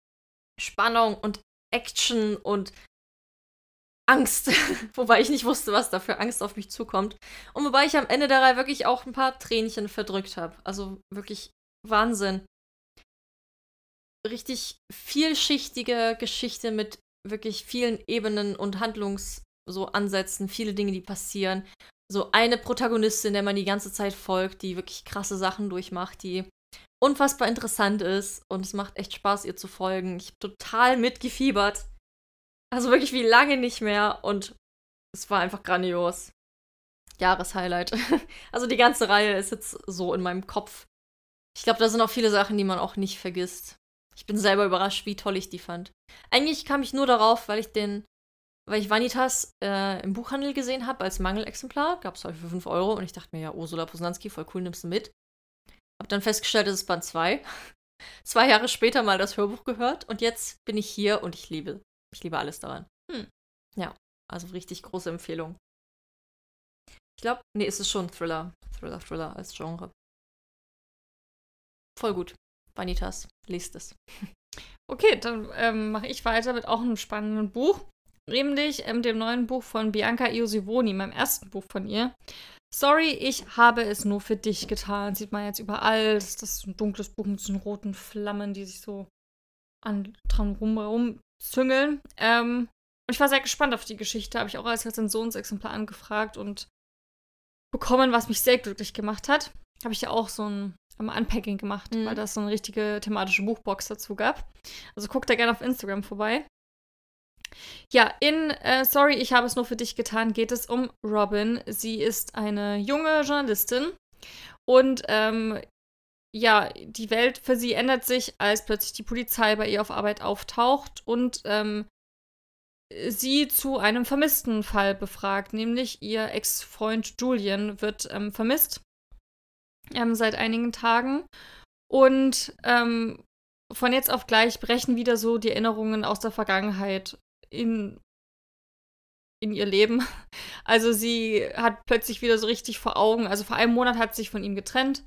Spannung und Action und Angst. wobei ich nicht wusste, was da für Angst auf mich zukommt. Und wobei ich am Ende der Reihe wirklich auch ein paar Tränchen verdrückt habe. Also wirklich Wahnsinn. Richtig vielschichtige Geschichte mit wirklich vielen Ebenen und Handlungs so viele Dinge, die passieren. So eine Protagonistin, der man die ganze Zeit folgt, die wirklich krasse Sachen durchmacht, die unfassbar interessant ist und es macht echt Spaß, ihr zu folgen. Ich habe total mitgefiebert. Also wirklich wie lange nicht mehr und es war einfach grandios. Jahreshighlight. Also die ganze Reihe ist jetzt so in meinem Kopf. Ich glaube, da sind auch viele Sachen, die man auch nicht vergisst. Ich bin selber überrascht, wie toll ich die fand. Eigentlich kam ich nur darauf, weil ich den, weil ich Vanitas äh, im Buchhandel gesehen habe als Mangelexemplar. Gab es für 5 Euro und ich dachte mir, ja, Ursula Posnanski, voll cool, nimmst du mit. Hab dann festgestellt, es ist Band 2. Zwei Jahre später mal das Hörbuch gehört und jetzt bin ich hier und ich liebe, ich liebe alles daran. Hm. Ja, also richtig große Empfehlung. Ich glaube, nee, es ist schon Thriller. Thriller, Thriller als Genre. Voll gut. Vanitas, liest es. Okay, dann ähm, mache ich weiter mit auch einem spannenden Buch. Nämlich ähm, dem neuen Buch von Bianca Iosivoni, meinem ersten Buch von ihr. Sorry, ich habe es nur für dich getan. Sieht man jetzt überall. Das ist ein dunkles Buch mit so roten Flammen, die sich so an, dran rum, rumzüngeln. Ähm, und ich war sehr gespannt auf die Geschichte. Habe ich auch als Rezensionsexemplar angefragt und bekommen, was mich sehr glücklich gemacht hat. Habe ich ja auch so ein um, Unpacking gemacht, mhm. weil das so eine richtige thematische Buchbox dazu gab. Also guckt da gerne auf Instagram vorbei. Ja, in äh, Sorry, ich habe es nur für dich getan geht es um Robin. Sie ist eine junge Journalistin und ähm, ja, die Welt für sie ändert sich, als plötzlich die Polizei bei ihr auf Arbeit auftaucht und ähm, sie zu einem vermissten Fall befragt, nämlich ihr Ex-Freund Julian wird ähm, vermisst ähm, seit einigen Tagen und ähm, von jetzt auf gleich brechen wieder so die Erinnerungen aus der Vergangenheit in, in ihr Leben. Also sie hat plötzlich wieder so richtig vor Augen, also vor einem Monat hat sie sich von ihm getrennt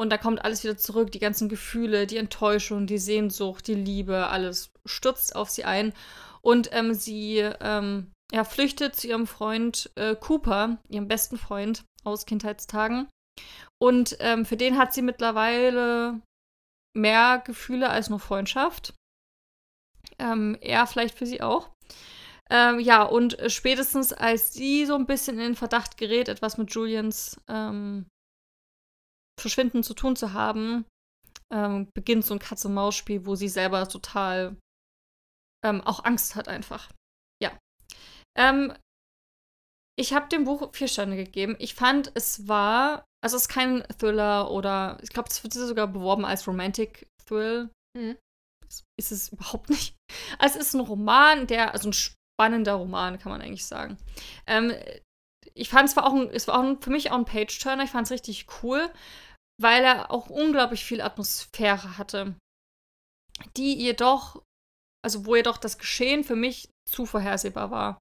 und da kommt alles wieder zurück, die ganzen Gefühle, die Enttäuschung, die Sehnsucht, die Liebe, alles stürzt auf sie ein und ähm, sie ähm, ja, flüchtet zu ihrem Freund äh, Cooper, ihrem besten Freund aus Kindheitstagen. Und ähm, für den hat sie mittlerweile mehr Gefühle als nur Freundschaft. Ähm, er vielleicht für sie auch. Ähm, ja, und spätestens als sie so ein bisschen in den Verdacht gerät, etwas mit Julians ähm, Verschwinden zu tun zu haben, ähm, beginnt so ein Katz-und-Maus-Spiel, wo sie selber total ähm, auch Angst hat einfach. Ja. Ähm, ich habe dem Buch vier Sterne gegeben. Ich fand, es war, also es ist kein Thriller oder ich glaube, es wird sogar beworben als Romantic Thrill. Mhm. Ist es überhaupt nicht. Also es ist ein Roman, der, also ein spannender Roman, kann man eigentlich sagen. Ähm, ich fand es war auch ein, es war auch ein, für mich auch ein Page-Turner. Ich fand es richtig cool, weil er auch unglaublich viel Atmosphäre hatte, die jedoch, also wo jedoch das Geschehen für mich zu vorhersehbar war.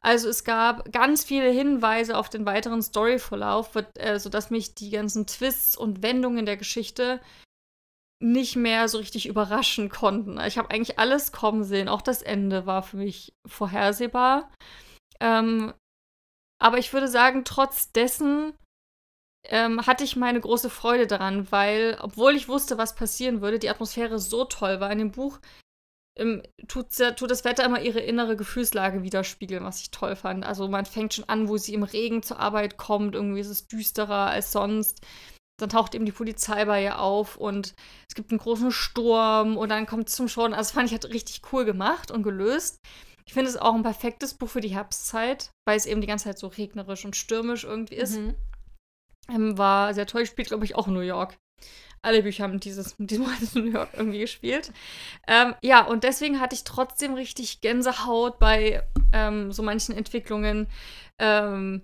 Also es gab ganz viele Hinweise auf den weiteren Storyverlauf, sodass mich die ganzen Twists und Wendungen der Geschichte nicht mehr so richtig überraschen konnten. Ich habe eigentlich alles kommen sehen. Auch das Ende war für mich vorhersehbar. Ähm, aber ich würde sagen, trotz dessen ähm, hatte ich meine große Freude daran, weil, obwohl ich wusste, was passieren würde, die Atmosphäre so toll war. In dem Buch ähm, tut, tut das Wetter immer ihre innere Gefühlslage widerspiegeln, was ich toll fand. Also man fängt schon an, wo sie im Regen zur Arbeit kommt. Irgendwie ist es düsterer als sonst. Dann taucht eben die Polizei bei ihr auf und es gibt einen großen Sturm und dann kommt es zum Schauen. Also das fand ich halt richtig cool gemacht und gelöst. Ich finde es auch ein perfektes Buch für die Herbstzeit, weil es eben die ganze Zeit so regnerisch und stürmisch irgendwie ist. Mhm. Ähm, war sehr toll. Spielt, glaube ich, auch New York. Alle Bücher haben dieses, diesmal in New York irgendwie gespielt. Ähm, ja, und deswegen hatte ich trotzdem richtig Gänsehaut bei ähm, so manchen Entwicklungen. Ähm,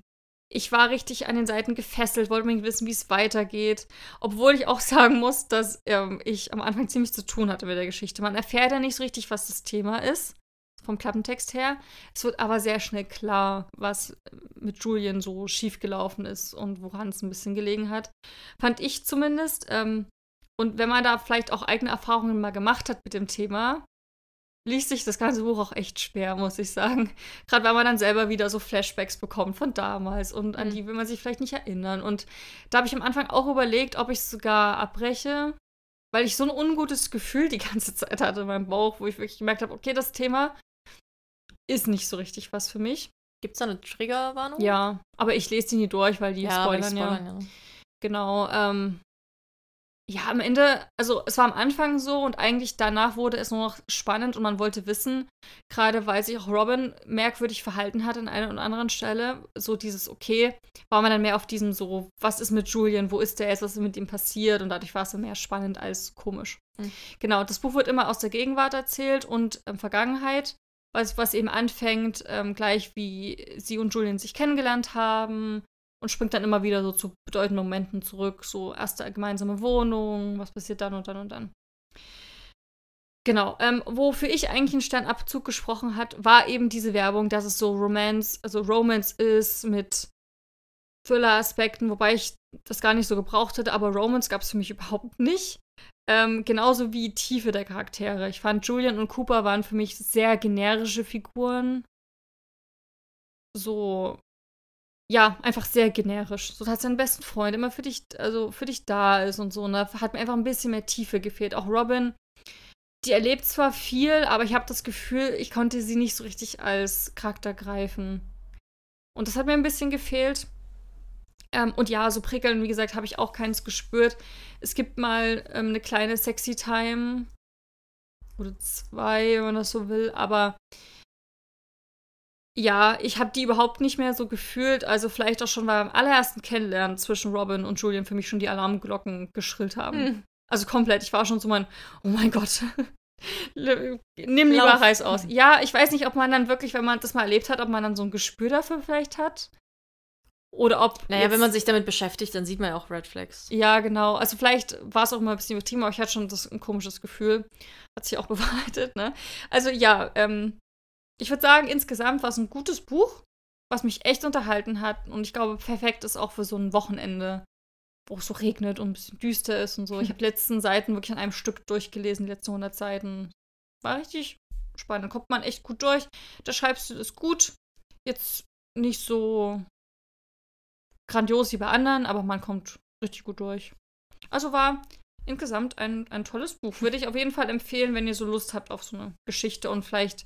ich war richtig an den Seiten gefesselt, wollte unbedingt wissen, wie es weitergeht. Obwohl ich auch sagen muss, dass ähm, ich am Anfang ziemlich zu tun hatte mit der Geschichte. Man erfährt ja nicht so richtig, was das Thema ist vom Klappentext her. Es wird aber sehr schnell klar, was mit Julian so schiefgelaufen ist und woran es ein bisschen gelegen hat. Fand ich zumindest. Ähm, und wenn man da vielleicht auch eigene Erfahrungen mal gemacht hat mit dem Thema, liest sich das ganze Buch auch echt schwer, muss ich sagen. Gerade weil man dann selber wieder so Flashbacks bekommt von damals und an mhm. die will man sich vielleicht nicht erinnern. Und da habe ich am Anfang auch überlegt, ob ich es sogar abbreche, weil ich so ein ungutes Gefühl die ganze Zeit hatte in meinem Bauch, wo ich wirklich gemerkt habe, okay, das Thema ist nicht so richtig was für mich. Gibt es da eine Triggerwarnung? Ja, aber ich lese die nie durch, weil die ja, spoilern, spoilern ja. ja. Genau. Ähm, ja, am Ende, also es war am Anfang so und eigentlich danach wurde es nur noch spannend und man wollte wissen, gerade weil sich auch Robin merkwürdig verhalten hat an einer und anderen Stelle, so dieses Okay, war man dann mehr auf diesem so, was ist mit Julian, wo ist der jetzt, was ist mit ihm passiert und dadurch war es dann mehr spannend als komisch. Mhm. Genau, das Buch wird immer aus der Gegenwart erzählt und ähm, Vergangenheit was, was eben anfängt, ähm, gleich wie sie und Julian sich kennengelernt haben und springt dann immer wieder so zu bedeutenden Momenten zurück. So erste gemeinsame Wohnung, was passiert dann und dann und dann. Genau, ähm, wofür ich eigentlich einen Sternabzug gesprochen hat, war eben diese Werbung, dass es so Romance, also Romance ist mit Thriller-Aspekten, wobei ich das gar nicht so gebraucht hätte, aber Romance gab es für mich überhaupt nicht. Ähm, genauso wie Tiefe der Charaktere. Ich fand, Julian und Cooper waren für mich sehr generische Figuren. So, ja, einfach sehr generisch. So hat seinen besten Freund immer für dich, also für dich da ist und so. Und da hat mir einfach ein bisschen mehr Tiefe gefehlt. Auch Robin, die erlebt zwar viel, aber ich habe das Gefühl, ich konnte sie nicht so richtig als Charakter greifen. Und das hat mir ein bisschen gefehlt. Ähm, und ja, so prickeln, wie gesagt, habe ich auch keins gespürt. Es gibt mal ähm, eine kleine Sexy Time oder zwei, wenn man das so will, aber ja, ich habe die überhaupt nicht mehr so gefühlt. Also vielleicht auch schon beim allerersten Kennenlernen zwischen Robin und Julian für mich schon die Alarmglocken geschrillt haben. Hm. Also komplett. Ich war schon so mein, oh mein Gott. Nimm lieber Lauf. Reis aus. Ja, ich weiß nicht, ob man dann wirklich, wenn man das mal erlebt hat, ob man dann so ein Gespür dafür vielleicht hat. Oder ob. Naja, wenn man sich damit beschäftigt, dann sieht man ja auch Red Flags. Ja, genau. Also vielleicht war es auch mal ein bisschen übertrieben, aber ich hatte schon das, ein komisches Gefühl. Hat sich auch bewahrheitet, ne? Also ja, ähm, ich würde sagen, insgesamt war es ein gutes Buch, was mich echt unterhalten hat. Und ich glaube, perfekt ist auch für so ein Wochenende, wo es so regnet und ein bisschen düster ist und so. Ich habe die letzten Seiten wirklich an einem Stück durchgelesen, die letzten 100 Seiten. War richtig spannend. Da kommt man echt gut durch. Da schreibst du das gut. Jetzt nicht so grandios wie bei anderen, aber man kommt richtig gut durch. Also war insgesamt ein, ein tolles Buch. Würde ich auf jeden Fall empfehlen, wenn ihr so Lust habt auf so eine Geschichte und vielleicht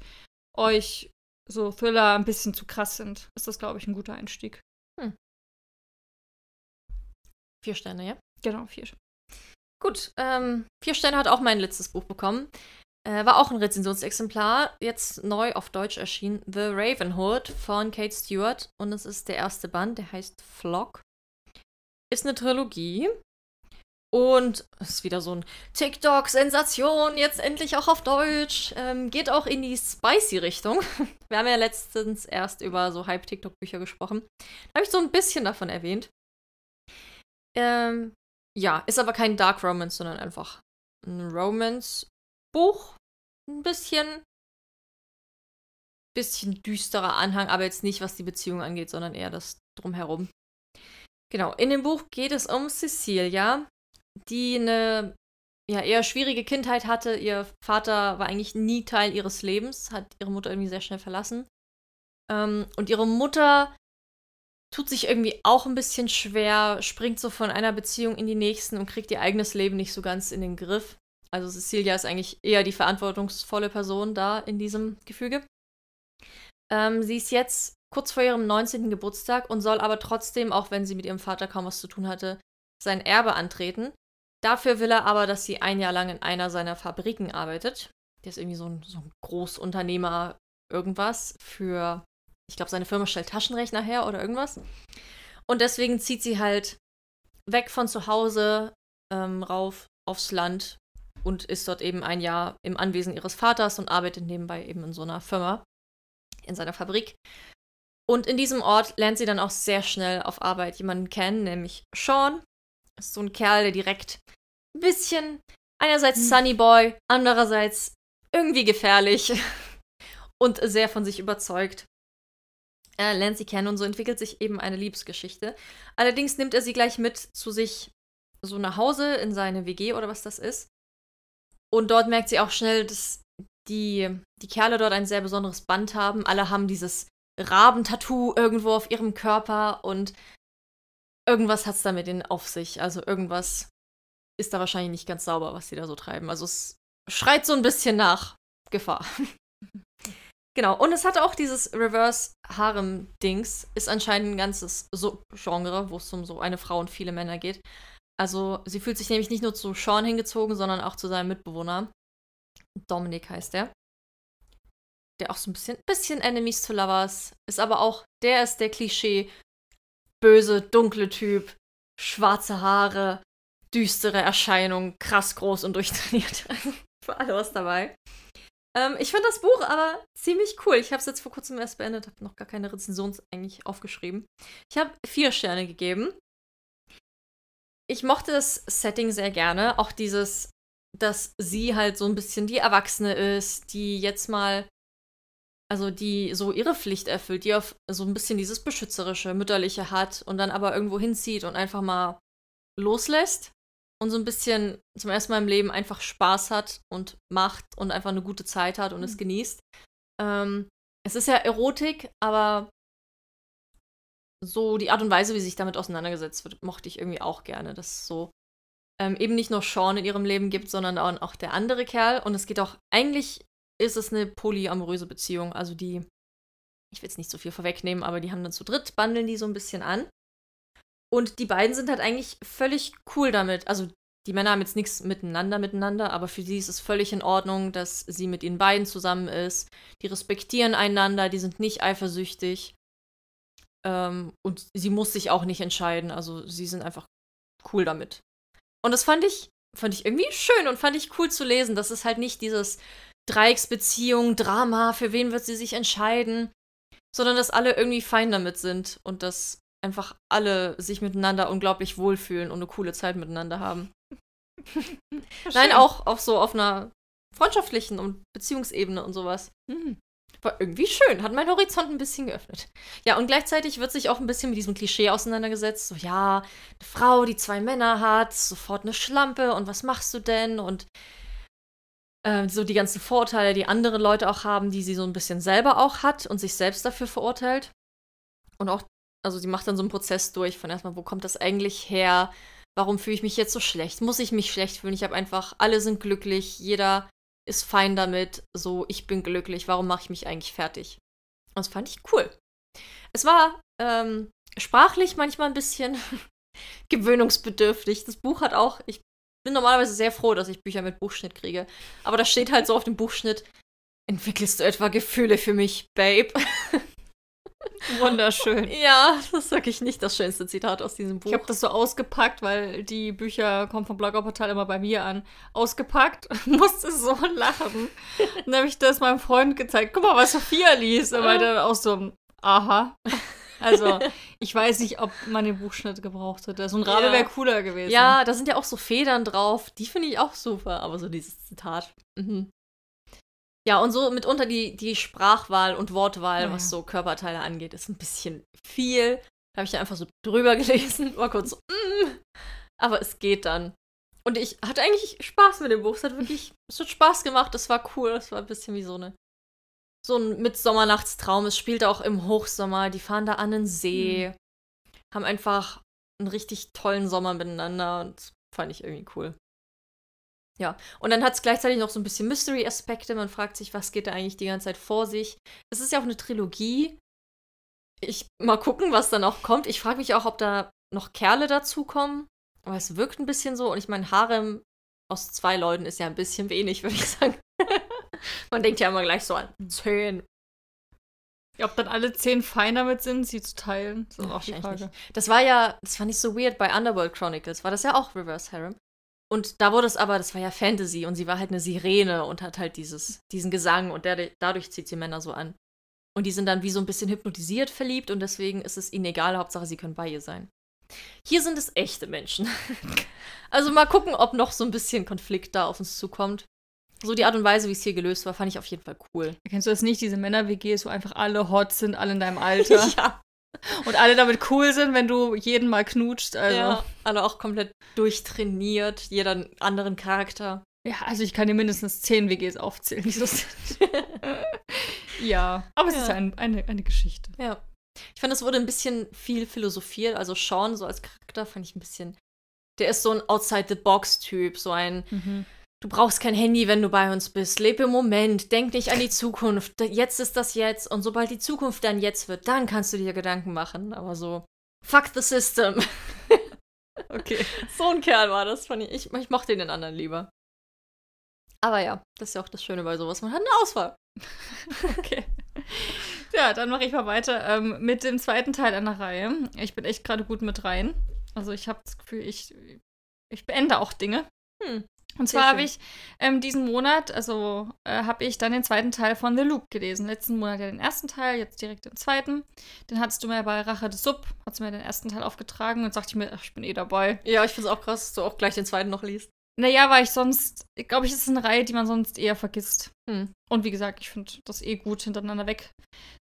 euch so Thriller ein bisschen zu krass sind. Ist das, glaube ich, ein guter Einstieg. Hm. Vier Sterne, ja? Genau, vier. Gut, ähm, vier Sterne hat auch mein letztes Buch bekommen. Äh, war auch ein Rezensionsexemplar, jetzt neu auf Deutsch erschienen. The Ravenhood von Kate Stewart. Und es ist der erste Band, der heißt Flock. Ist eine Trilogie. Und ist wieder so ein TikTok-Sensation, jetzt endlich auch auf Deutsch. Ähm, geht auch in die Spicy-Richtung. Wir haben ja letztens erst über so Hype-TikTok-Bücher gesprochen. Da habe ich so ein bisschen davon erwähnt. Ähm, ja, ist aber kein Dark Romance, sondern einfach ein Romance-Buch ein bisschen, bisschen düsterer Anhang, aber jetzt nicht, was die Beziehung angeht, sondern eher das drumherum. Genau, in dem Buch geht es um Cecilia, die eine ja eher schwierige Kindheit hatte. Ihr Vater war eigentlich nie Teil ihres Lebens, hat ihre Mutter irgendwie sehr schnell verlassen. Ähm, und ihre Mutter tut sich irgendwie auch ein bisschen schwer, springt so von einer Beziehung in die nächsten und kriegt ihr eigenes Leben nicht so ganz in den Griff. Also Cecilia ist eigentlich eher die verantwortungsvolle Person da in diesem Gefüge. Ähm, sie ist jetzt kurz vor ihrem 19. Geburtstag und soll aber trotzdem, auch wenn sie mit ihrem Vater kaum was zu tun hatte, sein Erbe antreten. Dafür will er aber, dass sie ein Jahr lang in einer seiner Fabriken arbeitet. Der ist irgendwie so ein, so ein Großunternehmer irgendwas für, ich glaube, seine Firma stellt Taschenrechner her oder irgendwas. Und deswegen zieht sie halt weg von zu Hause ähm, rauf aufs Land und ist dort eben ein Jahr im Anwesen ihres Vaters und arbeitet nebenbei eben in so einer Firma, in seiner Fabrik. Und in diesem Ort lernt sie dann auch sehr schnell auf Arbeit jemanden kennen, nämlich Sean. Das ist so ein Kerl, der direkt ein bisschen, einerseits hm. Sunny Boy, andererseits irgendwie gefährlich und sehr von sich überzeugt. Er lernt sie kennen und so entwickelt sich eben eine Liebesgeschichte. Allerdings nimmt er sie gleich mit zu sich so nach Hause in seine WG oder was das ist. Und dort merkt sie auch schnell, dass die, die Kerle dort ein sehr besonderes Band haben. Alle haben dieses Rabentattoo irgendwo auf ihrem Körper und irgendwas hat es da mit denen auf sich. Also irgendwas ist da wahrscheinlich nicht ganz sauber, was sie da so treiben. Also es schreit so ein bisschen nach Gefahr. genau, und es hat auch dieses Reverse-Harem-Dings, ist anscheinend ein ganzes so Genre, wo es um so eine Frau und viele Männer geht. Also sie fühlt sich nämlich nicht nur zu Sean hingezogen, sondern auch zu seinem Mitbewohner. Dominik heißt der. Der auch so ein bisschen, bisschen Enemies to Lovers ist, aber auch, der ist der Klischee böse, dunkle Typ, schwarze Haare, düstere Erscheinung, krass groß und durchtrainiert. Für alle was dabei. Ähm, ich finde das Buch aber ziemlich cool. Ich habe es jetzt vor kurzem erst beendet, habe noch gar keine Rezension eigentlich aufgeschrieben. Ich habe vier Sterne gegeben ich mochte das Setting sehr gerne. Auch dieses, dass sie halt so ein bisschen die Erwachsene ist, die jetzt mal, also die so ihre Pflicht erfüllt, die auf so ein bisschen dieses beschützerische, mütterliche hat und dann aber irgendwo hinzieht und einfach mal loslässt und so ein bisschen zum ersten Mal im Leben einfach Spaß hat und macht und einfach eine gute Zeit hat und mhm. es genießt. Ähm, es ist ja Erotik, aber so die Art und Weise, wie sich damit auseinandergesetzt wird, mochte ich irgendwie auch gerne. Dass es so ähm, eben nicht nur Sean in ihrem Leben gibt, sondern auch der andere Kerl. Und es geht auch, eigentlich ist es eine polyamoröse Beziehung. Also die, ich will jetzt nicht so viel vorwegnehmen, aber die haben dann zu dritt, bandeln die so ein bisschen an. Und die beiden sind halt eigentlich völlig cool damit. Also die Männer haben jetzt nichts miteinander miteinander, aber für sie ist es völlig in Ordnung, dass sie mit ihnen beiden zusammen ist. Die respektieren einander, die sind nicht eifersüchtig. Ähm, und sie muss sich auch nicht entscheiden. Also sie sind einfach cool damit. Und das fand ich, fand ich irgendwie schön und fand ich cool zu lesen. Das ist halt nicht dieses Dreiecksbeziehung, Drama, für wen wird sie sich entscheiden, sondern dass alle irgendwie fein damit sind und dass einfach alle sich miteinander unglaublich wohlfühlen und eine coole Zeit miteinander haben. Nein, auch, auch so auf einer freundschaftlichen und Beziehungsebene und sowas. Mhm. War irgendwie schön, hat mein Horizont ein bisschen geöffnet. Ja, und gleichzeitig wird sich auch ein bisschen mit diesem Klischee auseinandergesetzt. So, ja, eine Frau, die zwei Männer hat, sofort eine Schlampe und was machst du denn? Und äh, so die ganzen Vorurteile, die andere Leute auch haben, die sie so ein bisschen selber auch hat und sich selbst dafür verurteilt. Und auch, also sie macht dann so einen Prozess durch von erstmal, wo kommt das eigentlich her? Warum fühle ich mich jetzt so schlecht? Muss ich mich schlecht fühlen? Ich habe einfach, alle sind glücklich, jeder ist fein damit, so ich bin glücklich, warum mache ich mich eigentlich fertig? Und das fand ich cool. Es war ähm, sprachlich manchmal ein bisschen gewöhnungsbedürftig. Das Buch hat auch, ich bin normalerweise sehr froh, dass ich Bücher mit Buchschnitt kriege. Aber da steht halt so auf dem Buchschnitt, entwickelst du etwa Gefühle für mich, Babe? Wunderschön. Ja, das ist wirklich nicht das schönste Zitat aus diesem Buch. Ich habe das so ausgepackt, weil die Bücher kommen vom Bloggerportal immer bei mir an. Ausgepackt, musste so lachen. dann habe ich das meinem Freund gezeigt. Guck mal, was Sophia liest. Und meinte auch so, aha. Also, ich weiß nicht, ob man den Buchschnitt gebraucht hätte. So ein Rabe ja. wäre cooler gewesen. Ja, da sind ja auch so Federn drauf. Die finde ich auch super. Aber so dieses Zitat. Mhm. Ja, und so mitunter die, die Sprachwahl und Wortwahl, ja, was so Körperteile angeht, ist ein bisschen viel. Da habe ich da einfach so drüber gelesen, war kurz so, mm, aber es geht dann. Und ich hatte eigentlich Spaß mit dem Buch. Es hat wirklich, es hat Spaß gemacht, es war cool, es war ein bisschen wie so eine so ein Mitsommernachtstraum. Es spielt auch im Hochsommer. Die fahren da an den See, mhm. haben einfach einen richtig tollen Sommer miteinander und das fand ich irgendwie cool. Ja, und dann hat es gleichzeitig noch so ein bisschen Mystery-Aspekte. Man fragt sich, was geht da eigentlich die ganze Zeit vor sich. Es ist ja auch eine Trilogie. Ich mal gucken, was dann auch kommt. Ich frage mich auch, ob da noch Kerle dazukommen. Aber es wirkt ein bisschen so. Und ich meine, Harem aus zwei Leuten ist ja ein bisschen wenig, würde ich sagen. Man denkt ja immer gleich so an zehn. Ja, ob dann alle zehn fein damit sind, sie zu teilen, ist auch die Frage. Das war ja, das fand ich so weird bei Underworld Chronicles, war das ja auch Reverse Harem. Und da wurde es aber, das war ja Fantasy und sie war halt eine Sirene und hat halt dieses, diesen Gesang und der, dadurch zieht sie Männer so an. Und die sind dann wie so ein bisschen hypnotisiert verliebt und deswegen ist es ihnen egal, Hauptsache sie können bei ihr sein. Hier sind es echte Menschen. also mal gucken, ob noch so ein bisschen Konflikt da auf uns zukommt. So die Art und Weise, wie es hier gelöst war, fand ich auf jeden Fall cool. Kennst du das nicht, diese Männer-WGs, wo einfach alle hot sind, alle in deinem Alter? ja. Und alle damit cool sind, wenn du jeden mal knutscht. Also. Ja, alle auch komplett durchtrainiert, jeder einen anderen Charakter. Ja, also ich kann dir mindestens zehn WGs aufzählen, die so sind. ja, aber es ja. ist ein, eine, eine Geschichte. Ja. Ich fand, es wurde ein bisschen viel philosophiert. Also Sean so als Charakter fand ich ein bisschen. Der ist so ein Outside-the-Box-Typ, so ein. Mhm. Du brauchst kein Handy, wenn du bei uns bist. Lebe im Moment, denk nicht an die Zukunft. Jetzt ist das jetzt. Und sobald die Zukunft dann jetzt wird, dann kannst du dir Gedanken machen. Aber so, fuck the system. okay. so ein Kerl war das. Ich, ich, ich mochte den anderen lieber. Aber ja, das ist ja auch das Schöne bei sowas. Man hat eine Auswahl. okay. Ja, dann mache ich mal weiter ähm, mit dem zweiten Teil einer Reihe. Ich bin echt gerade gut mit rein. Also ich habe das Gefühl, ich, ich beende auch Dinge. Hm. Und zwar habe ich ähm, diesen Monat, also äh, habe ich dann den zweiten Teil von The Loop gelesen. Letzten Monat ja den ersten Teil, jetzt direkt den zweiten. Den hattest du mir bei Rache des Sub, hast du mir den ersten Teil aufgetragen und sagte ich mir, ach, ich bin eh dabei. Ja, ich finde es auch krass, dass du auch gleich den zweiten noch liest. Naja, weil ich sonst, glaube ich, ist es eine Reihe, die man sonst eher vergisst. Hm. Und wie gesagt, ich finde das eh gut, hintereinander weg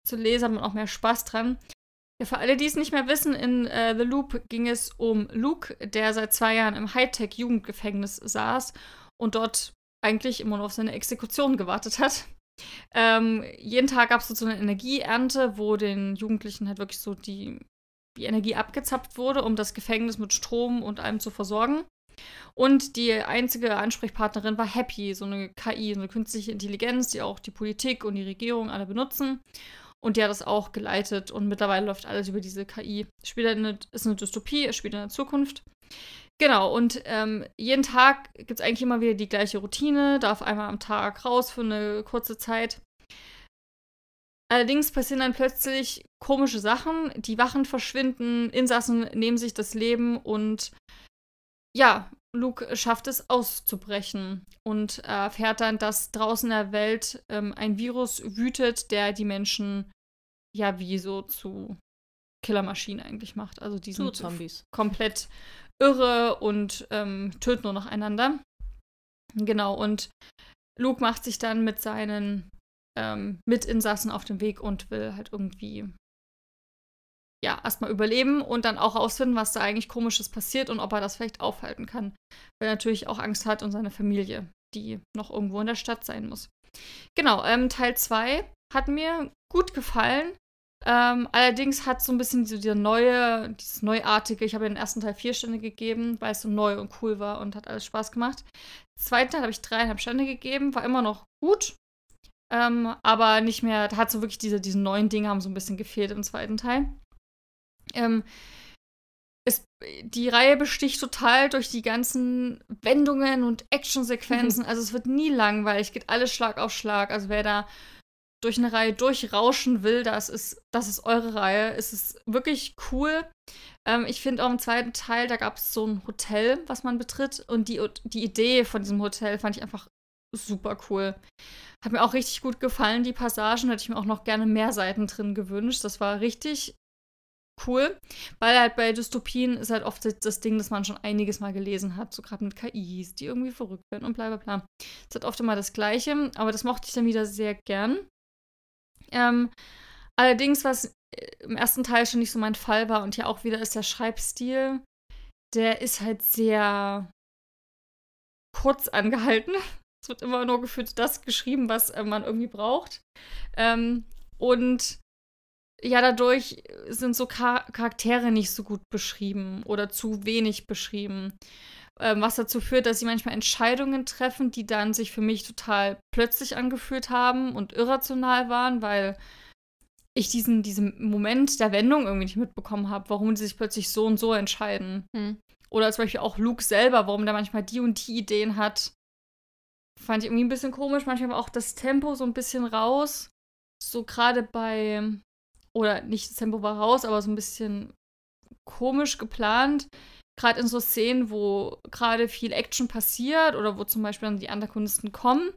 zu lesen, hat man auch mehr Spaß dran. Ja, für alle, die es nicht mehr wissen, in äh, The Loop ging es um Luke, der seit zwei Jahren im Hightech-Jugendgefängnis saß und dort eigentlich immer nur auf seine Exekution gewartet hat. Ähm, jeden Tag gab es so eine Energieernte, wo den Jugendlichen halt wirklich so die, die Energie abgezapft wurde, um das Gefängnis mit Strom und allem zu versorgen. Und die einzige Ansprechpartnerin war Happy, so eine KI, so eine künstliche Intelligenz, die auch die Politik und die Regierung alle benutzen. Und die hat das auch geleitet und mittlerweile läuft alles über diese KI. Es spielt eine, ist eine Dystopie, es spielt in der Zukunft. Genau, und ähm, jeden Tag gibt es eigentlich immer wieder die gleiche Routine, darf einmal am Tag raus für eine kurze Zeit. Allerdings passieren dann plötzlich komische Sachen, die Wachen verschwinden, Insassen nehmen sich das Leben und ja, Luke schafft es auszubrechen und erfährt dann, dass draußen in der Welt ähm, ein Virus wütet, der die Menschen ja wie so zu Killermaschinen eigentlich macht. Also die sind Zombies. komplett irre und ähm, töten nur noch einander. Genau, und Luke macht sich dann mit seinen ähm, Mitinsassen auf den Weg und will halt irgendwie ja, erstmal überleben und dann auch rausfinden, was da eigentlich komisches passiert und ob er das vielleicht aufhalten kann. Weil er natürlich auch Angst hat und seine Familie, die noch irgendwo in der Stadt sein muss. Genau, ähm, Teil 2 hat mir gut gefallen. Ähm, allerdings hat so ein bisschen so dieser neue, dieses neuartige, ich habe den ersten Teil vier Sterne gegeben, weil es so neu und cool war und hat alles Spaß gemacht. Den zweiten Teil habe ich dreieinhalb Sterne gegeben, war immer noch gut, ähm, aber nicht mehr, da hat so wirklich diese, diese neuen Dinge haben so ein bisschen gefehlt im zweiten Teil. Ähm, es, die Reihe besticht total durch die ganzen Wendungen und Actionsequenzen. Mhm. Also es wird nie langweilig, geht alles Schlag auf Schlag. Also wer da durch eine Reihe durchrauschen will, das ist, das ist eure Reihe. Es ist wirklich cool. Ähm, ich finde auch im zweiten Teil, da gab es so ein Hotel, was man betritt. Und die, die Idee von diesem Hotel fand ich einfach super cool. Hat mir auch richtig gut gefallen, die Passagen. Hätte ich mir auch noch gerne mehr Seiten drin gewünscht. Das war richtig cool, weil halt bei Dystopien ist halt oft das Ding, dass man schon einiges mal gelesen hat, so gerade mit KIs, die irgendwie verrückt werden und bla bla bla. Es hat oft immer das Gleiche, aber das mochte ich dann wieder sehr gern. Ähm, allerdings, was äh, im ersten Teil schon nicht so mein Fall war und hier auch wieder ist der Schreibstil, der ist halt sehr kurz angehalten. Es wird immer nur gefühlt das geschrieben, was äh, man irgendwie braucht. Ähm, und ja, dadurch sind so Char Charaktere nicht so gut beschrieben oder zu wenig beschrieben. Ähm, was dazu führt, dass sie manchmal Entscheidungen treffen, die dann sich für mich total plötzlich angefühlt haben und irrational waren, weil ich diesen, diesen Moment der Wendung irgendwie nicht mitbekommen habe, warum sie sich plötzlich so und so entscheiden. Hm. Oder zum Beispiel auch Luke selber, warum der manchmal die und die Ideen hat. Fand ich irgendwie ein bisschen komisch. Manchmal war auch das Tempo so ein bisschen raus. So gerade bei, oder nicht das Tempo war raus, aber so ein bisschen komisch geplant. Gerade in so Szenen, wo gerade viel Action passiert oder wo zum Beispiel dann die Antagonisten kommen,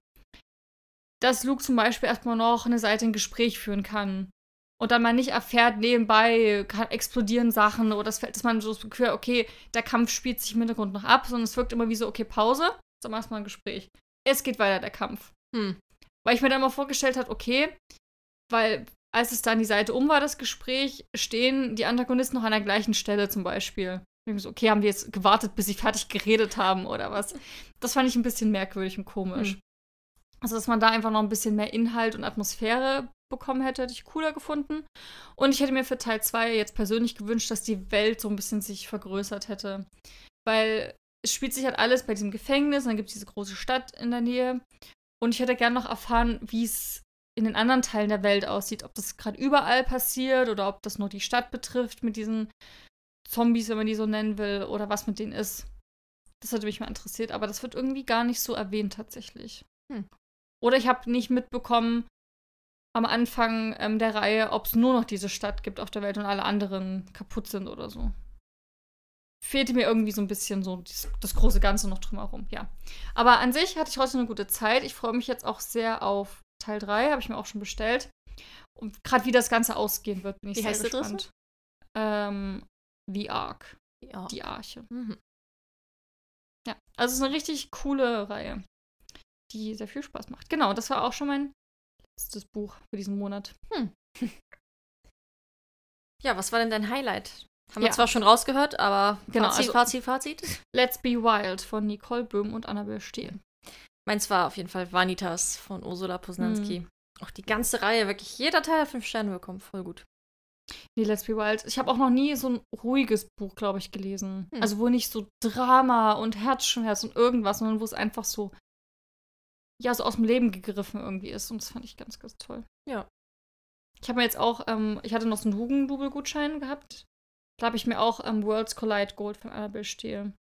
dass Luke zum Beispiel erstmal noch eine Seite ein Gespräch führen kann und dann man nicht erfährt, nebenbei kann, explodieren Sachen oder das, dass man so das Gefühl, okay, der Kampf spielt sich im Hintergrund noch ab, sondern es wirkt immer wie so, okay, Pause, jetzt erstmal ein Gespräch. Es geht weiter, der Kampf. Hm. Weil ich mir dann mal vorgestellt habe, okay, weil als es dann die Seite um war, das Gespräch, stehen die Antagonisten noch an der gleichen Stelle zum Beispiel. So, okay, haben die jetzt gewartet, bis sie fertig geredet haben oder was? Das fand ich ein bisschen merkwürdig und komisch. Hm. Also, dass man da einfach noch ein bisschen mehr Inhalt und Atmosphäre bekommen hätte, hätte ich cooler gefunden. Und ich hätte mir für Teil 2 jetzt persönlich gewünscht, dass die Welt so ein bisschen sich vergrößert hätte. Weil es spielt sich halt alles bei diesem Gefängnis, dann gibt es diese große Stadt in der Nähe. Und ich hätte gerne noch erfahren, wie es in den anderen Teilen der Welt aussieht. Ob das gerade überall passiert oder ob das nur die Stadt betrifft mit diesen Zombies, wenn man die so nennen will, oder was mit denen ist. Das hätte mich mal interessiert, aber das wird irgendwie gar nicht so erwähnt tatsächlich. Hm. Oder ich habe nicht mitbekommen, am Anfang ähm, der Reihe, ob es nur noch diese Stadt gibt auf der Welt und alle anderen kaputt sind oder so. Fehlte mir irgendwie so ein bisschen so das, das große Ganze noch drumherum, ja. Aber an sich hatte ich heute eine gute Zeit. Ich freue mich jetzt auch sehr auf Teil 3, habe ich mir auch schon bestellt. Und gerade wie das Ganze ausgehen wird, bin ich wie sehr gespannt. Ähm, The Ark. Die, Ark. Die Arche. Mhm. Ja, also es ist eine richtig coole Reihe, die sehr viel Spaß macht. Genau, das war auch schon mein letztes Buch für diesen Monat. Hm. Ja, was war denn dein Highlight? Haben ja. wir zwar schon rausgehört, aber genau, Fazit, also, Fazit, Fazit. Let's Be Wild von Nicole Böhm und Annabel Stehl. Meins war auf jeden Fall Vanitas von Ursula Posnanski. Hm. Auch die ganze Reihe, wirklich jeder Teil hat fünf Sterne bekommen. Voll gut. Nee, Let's Be Wild. Ich habe auch noch nie so ein ruhiges Buch, glaube ich, gelesen. Hm. Also wo nicht so Drama und Herzschmerz und irgendwas, sondern wo es einfach so ja so aus dem Leben gegriffen irgendwie ist. Und das fand ich ganz, ganz toll. Ja. Ich habe mir jetzt auch, ähm, ich hatte noch so einen Hugendubel-Gutschein gehabt. Da habe ich mir auch ähm, Worlds Collide Gold von Annabelle Steele.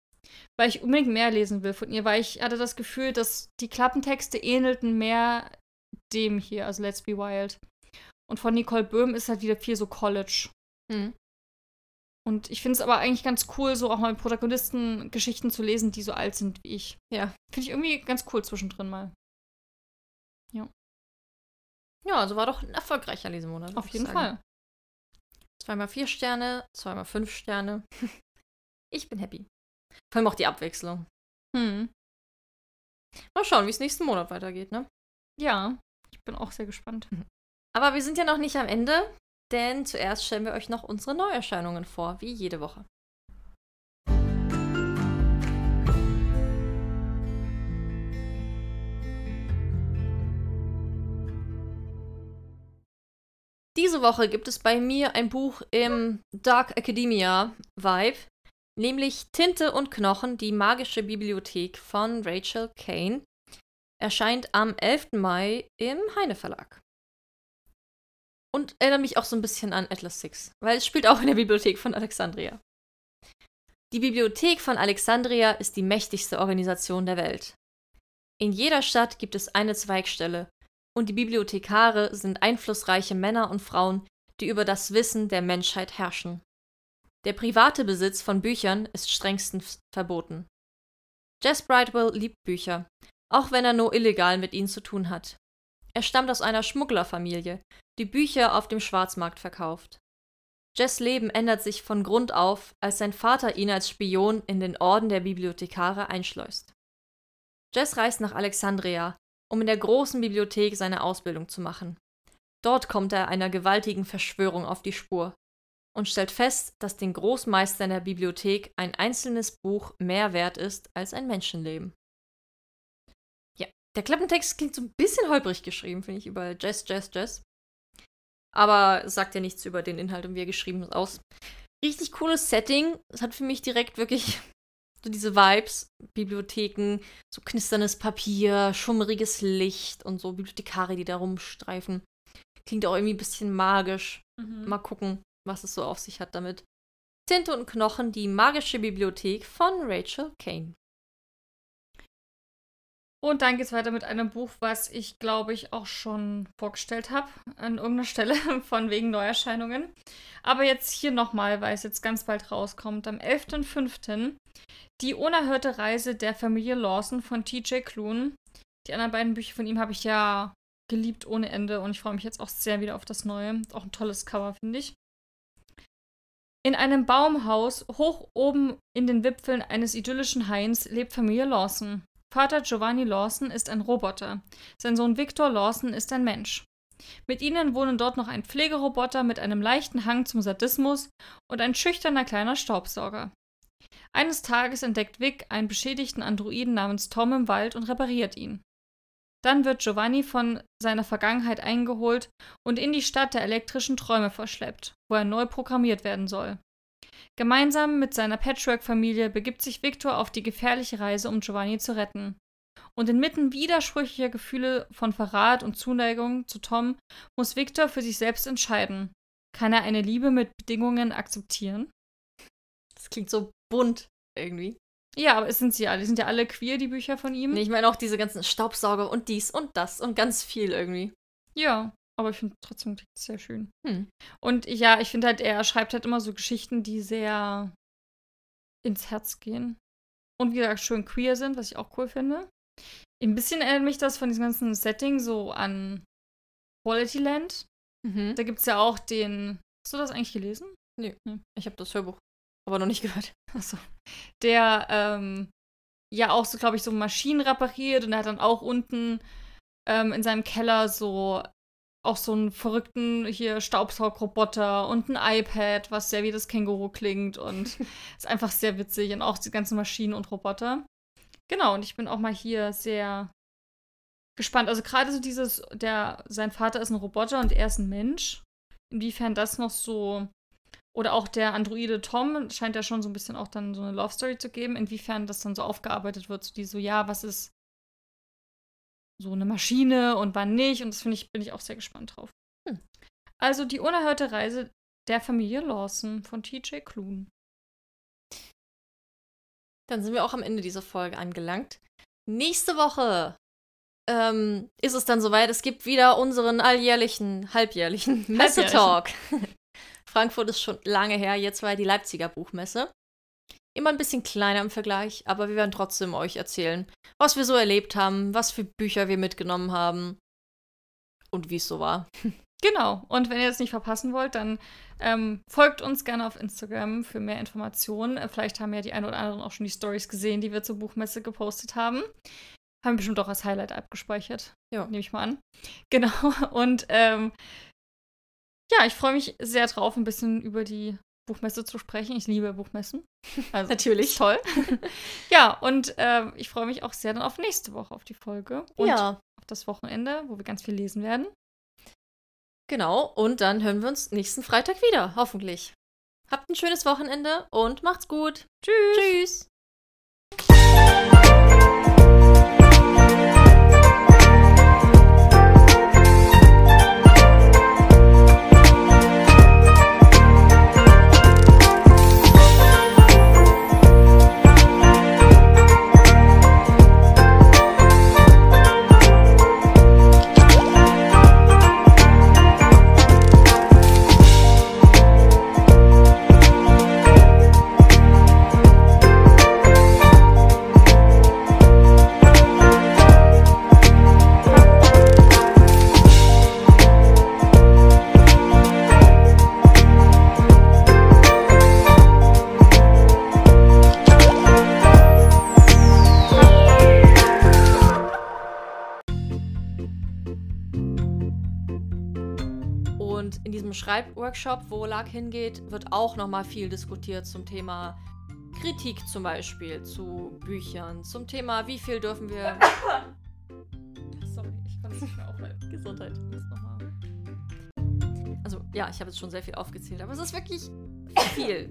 Weil ich unbedingt mehr lesen will von ihr, weil ich hatte das Gefühl, dass die Klappentexte ähnelten mehr dem hier, also Let's Be Wild. Und von Nicole Böhm ist halt wieder viel so College. Mhm. Und ich finde es aber eigentlich ganz cool, so auch mal mit Protagonisten Geschichten zu lesen, die so alt sind wie ich. Ja. Finde ich irgendwie ganz cool zwischendrin mal. Ja. Ja, also war doch ein erfolgreicher Lesemonat. Auf jeden. Fall. Zweimal vier Sterne, zweimal fünf Sterne. ich bin happy. Vor allem auch die Abwechslung. Hm. Mal schauen, wie es nächsten Monat weitergeht, ne? Ja, ich bin auch sehr gespannt. Aber wir sind ja noch nicht am Ende, denn zuerst stellen wir euch noch unsere Neuerscheinungen vor, wie jede Woche. Diese Woche gibt es bei mir ein Buch im Dark Academia Vibe, nämlich Tinte und Knochen, die magische Bibliothek von Rachel Kane. Erscheint am 11. Mai im Heine Verlag. Und erinnert mich auch so ein bisschen an Atlas Six, weil es spielt auch in der Bibliothek von Alexandria. Die Bibliothek von Alexandria ist die mächtigste Organisation der Welt. In jeder Stadt gibt es eine Zweigstelle, und die Bibliothekare sind einflussreiche Männer und Frauen, die über das Wissen der Menschheit herrschen. Der private Besitz von Büchern ist strengstens verboten. Jess Brightwell liebt Bücher, auch wenn er nur illegal mit ihnen zu tun hat. Er stammt aus einer Schmugglerfamilie, die Bücher auf dem Schwarzmarkt verkauft. Jess Leben ändert sich von Grund auf, als sein Vater ihn als Spion in den Orden der Bibliothekare einschleust. Jess reist nach Alexandria, um in der großen Bibliothek seine Ausbildung zu machen. Dort kommt er einer gewaltigen Verschwörung auf die Spur und stellt fest, dass den Großmeistern der Bibliothek ein einzelnes Buch mehr wert ist als ein Menschenleben. Der Klappentext klingt so ein bisschen holprig geschrieben, finde ich, über Jazz, Jazz, Jazz. Aber es sagt ja nichts über den Inhalt und wie er geschrieben ist aus. Richtig cooles Setting. Es hat für mich direkt wirklich so diese Vibes. Bibliotheken, so knisterndes Papier, schummriges Licht und so Bibliothekare, die da rumstreifen. Klingt auch irgendwie ein bisschen magisch. Mhm. Mal gucken, was es so auf sich hat damit. Tinte und Knochen, die magische Bibliothek von Rachel Kane. Und dann geht es weiter mit einem Buch, was ich, glaube ich, auch schon vorgestellt habe an irgendeiner Stelle von wegen Neuerscheinungen. Aber jetzt hier nochmal, weil es jetzt ganz bald rauskommt. Am 11.05. Die unerhörte Reise der Familie Lawson von TJ Klune. Die anderen beiden Bücher von ihm habe ich ja geliebt ohne Ende und ich freue mich jetzt auch sehr wieder auf das Neue. Auch ein tolles Cover, finde ich. In einem Baumhaus hoch oben in den Wipfeln eines idyllischen Hains lebt Familie Lawson. Vater Giovanni Lawson ist ein Roboter. Sein Sohn Victor Lawson ist ein Mensch. Mit ihnen wohnen dort noch ein Pflegeroboter mit einem leichten Hang zum Sadismus und ein schüchterner kleiner Staubsauger. Eines Tages entdeckt Vic einen beschädigten Androiden namens Tom im Wald und repariert ihn. Dann wird Giovanni von seiner Vergangenheit eingeholt und in die Stadt der elektrischen Träume verschleppt, wo er neu programmiert werden soll. Gemeinsam mit seiner Patchwork-Familie begibt sich Victor auf die gefährliche Reise, um Giovanni zu retten. Und inmitten widersprüchlicher Gefühle von Verrat und Zuneigung zu Tom muss Victor für sich selbst entscheiden. Kann er eine Liebe mit Bedingungen akzeptieren? Das klingt so bunt irgendwie. Ja, aber es sind sie alle. Die sind ja alle queer, die Bücher von ihm. Nee, ich meine auch diese ganzen Staubsauger und dies und das und ganz viel irgendwie. Ja, aber ich finde trotzdem sehr schön. Hm. Und ja, ich finde halt, er schreibt halt immer so Geschichten, die sehr ins Herz gehen. Und wie gesagt, schön queer sind, was ich auch cool finde. Ein bisschen erinnert mich das von diesem ganzen Setting so an Quality Land. Mhm. Da gibt es ja auch den. Hast du das eigentlich gelesen? Ich habe das Hörbuch aber noch nicht gehört. Achso. Der ähm, ja auch so, glaube ich, so Maschinen repariert und er hat dann auch unten ähm, in seinem Keller so auch so einen verrückten hier Staubsaugroboter und ein iPad, was sehr wie das Känguru klingt und ist einfach sehr witzig und auch die ganzen Maschinen und Roboter. Genau, und ich bin auch mal hier sehr gespannt. Also gerade so dieses, der, sein Vater ist ein Roboter und er ist ein Mensch. Inwiefern das noch so oder auch der Androide Tom scheint ja schon so ein bisschen auch dann so eine Love Story zu geben, inwiefern das dann so aufgearbeitet wird, so die so, ja, was ist so eine Maschine und wann nicht. Und das finde ich, bin ich auch sehr gespannt drauf. Hm. Also die unerhörte Reise der Familie Lawson von TJ Klune. Dann sind wir auch am Ende dieser Folge angelangt. Nächste Woche ähm, ist es dann soweit. Es gibt wieder unseren alljährlichen, halbjährlichen Messetalk. Frankfurt ist schon lange her. Jetzt war ja die Leipziger Buchmesse. Immer ein bisschen kleiner im Vergleich, aber wir werden trotzdem euch erzählen, was wir so erlebt haben, was für Bücher wir mitgenommen haben und wie es so war. Genau. Und wenn ihr das nicht verpassen wollt, dann ähm, folgt uns gerne auf Instagram für mehr Informationen. Äh, Vielleicht haben ja die einen oder anderen auch schon die Stories gesehen, die wir zur Buchmesse gepostet haben. Haben wir bestimmt auch als Highlight abgespeichert. Ja. Nehme ich mal an. Genau. Und ähm, ja, ich freue mich sehr drauf, ein bisschen über die Buchmesse zu sprechen. Ich liebe Buchmessen. Also, Natürlich. toll. ja, und ähm, ich freue mich auch sehr dann auf nächste Woche, auf die Folge. Und ja, auf das Wochenende, wo wir ganz viel lesen werden. genau. Und dann hören wir uns nächsten Freitag wieder, hoffentlich. Habt ein schönes Wochenende und macht's gut. Tschüss. Tschüss. Schreibworkshop, wo Lark hingeht, wird auch nochmal viel diskutiert zum Thema Kritik zum Beispiel zu Büchern, zum Thema, wie viel dürfen wir. Sorry, ich konnte es nicht mehr aufhalten. Gesundheit. Also, ja, ich habe jetzt schon sehr viel aufgezählt, aber es ist wirklich viel.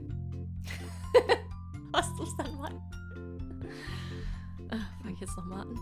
Hast du es dann mal? Äh, Fange ich jetzt nochmal an.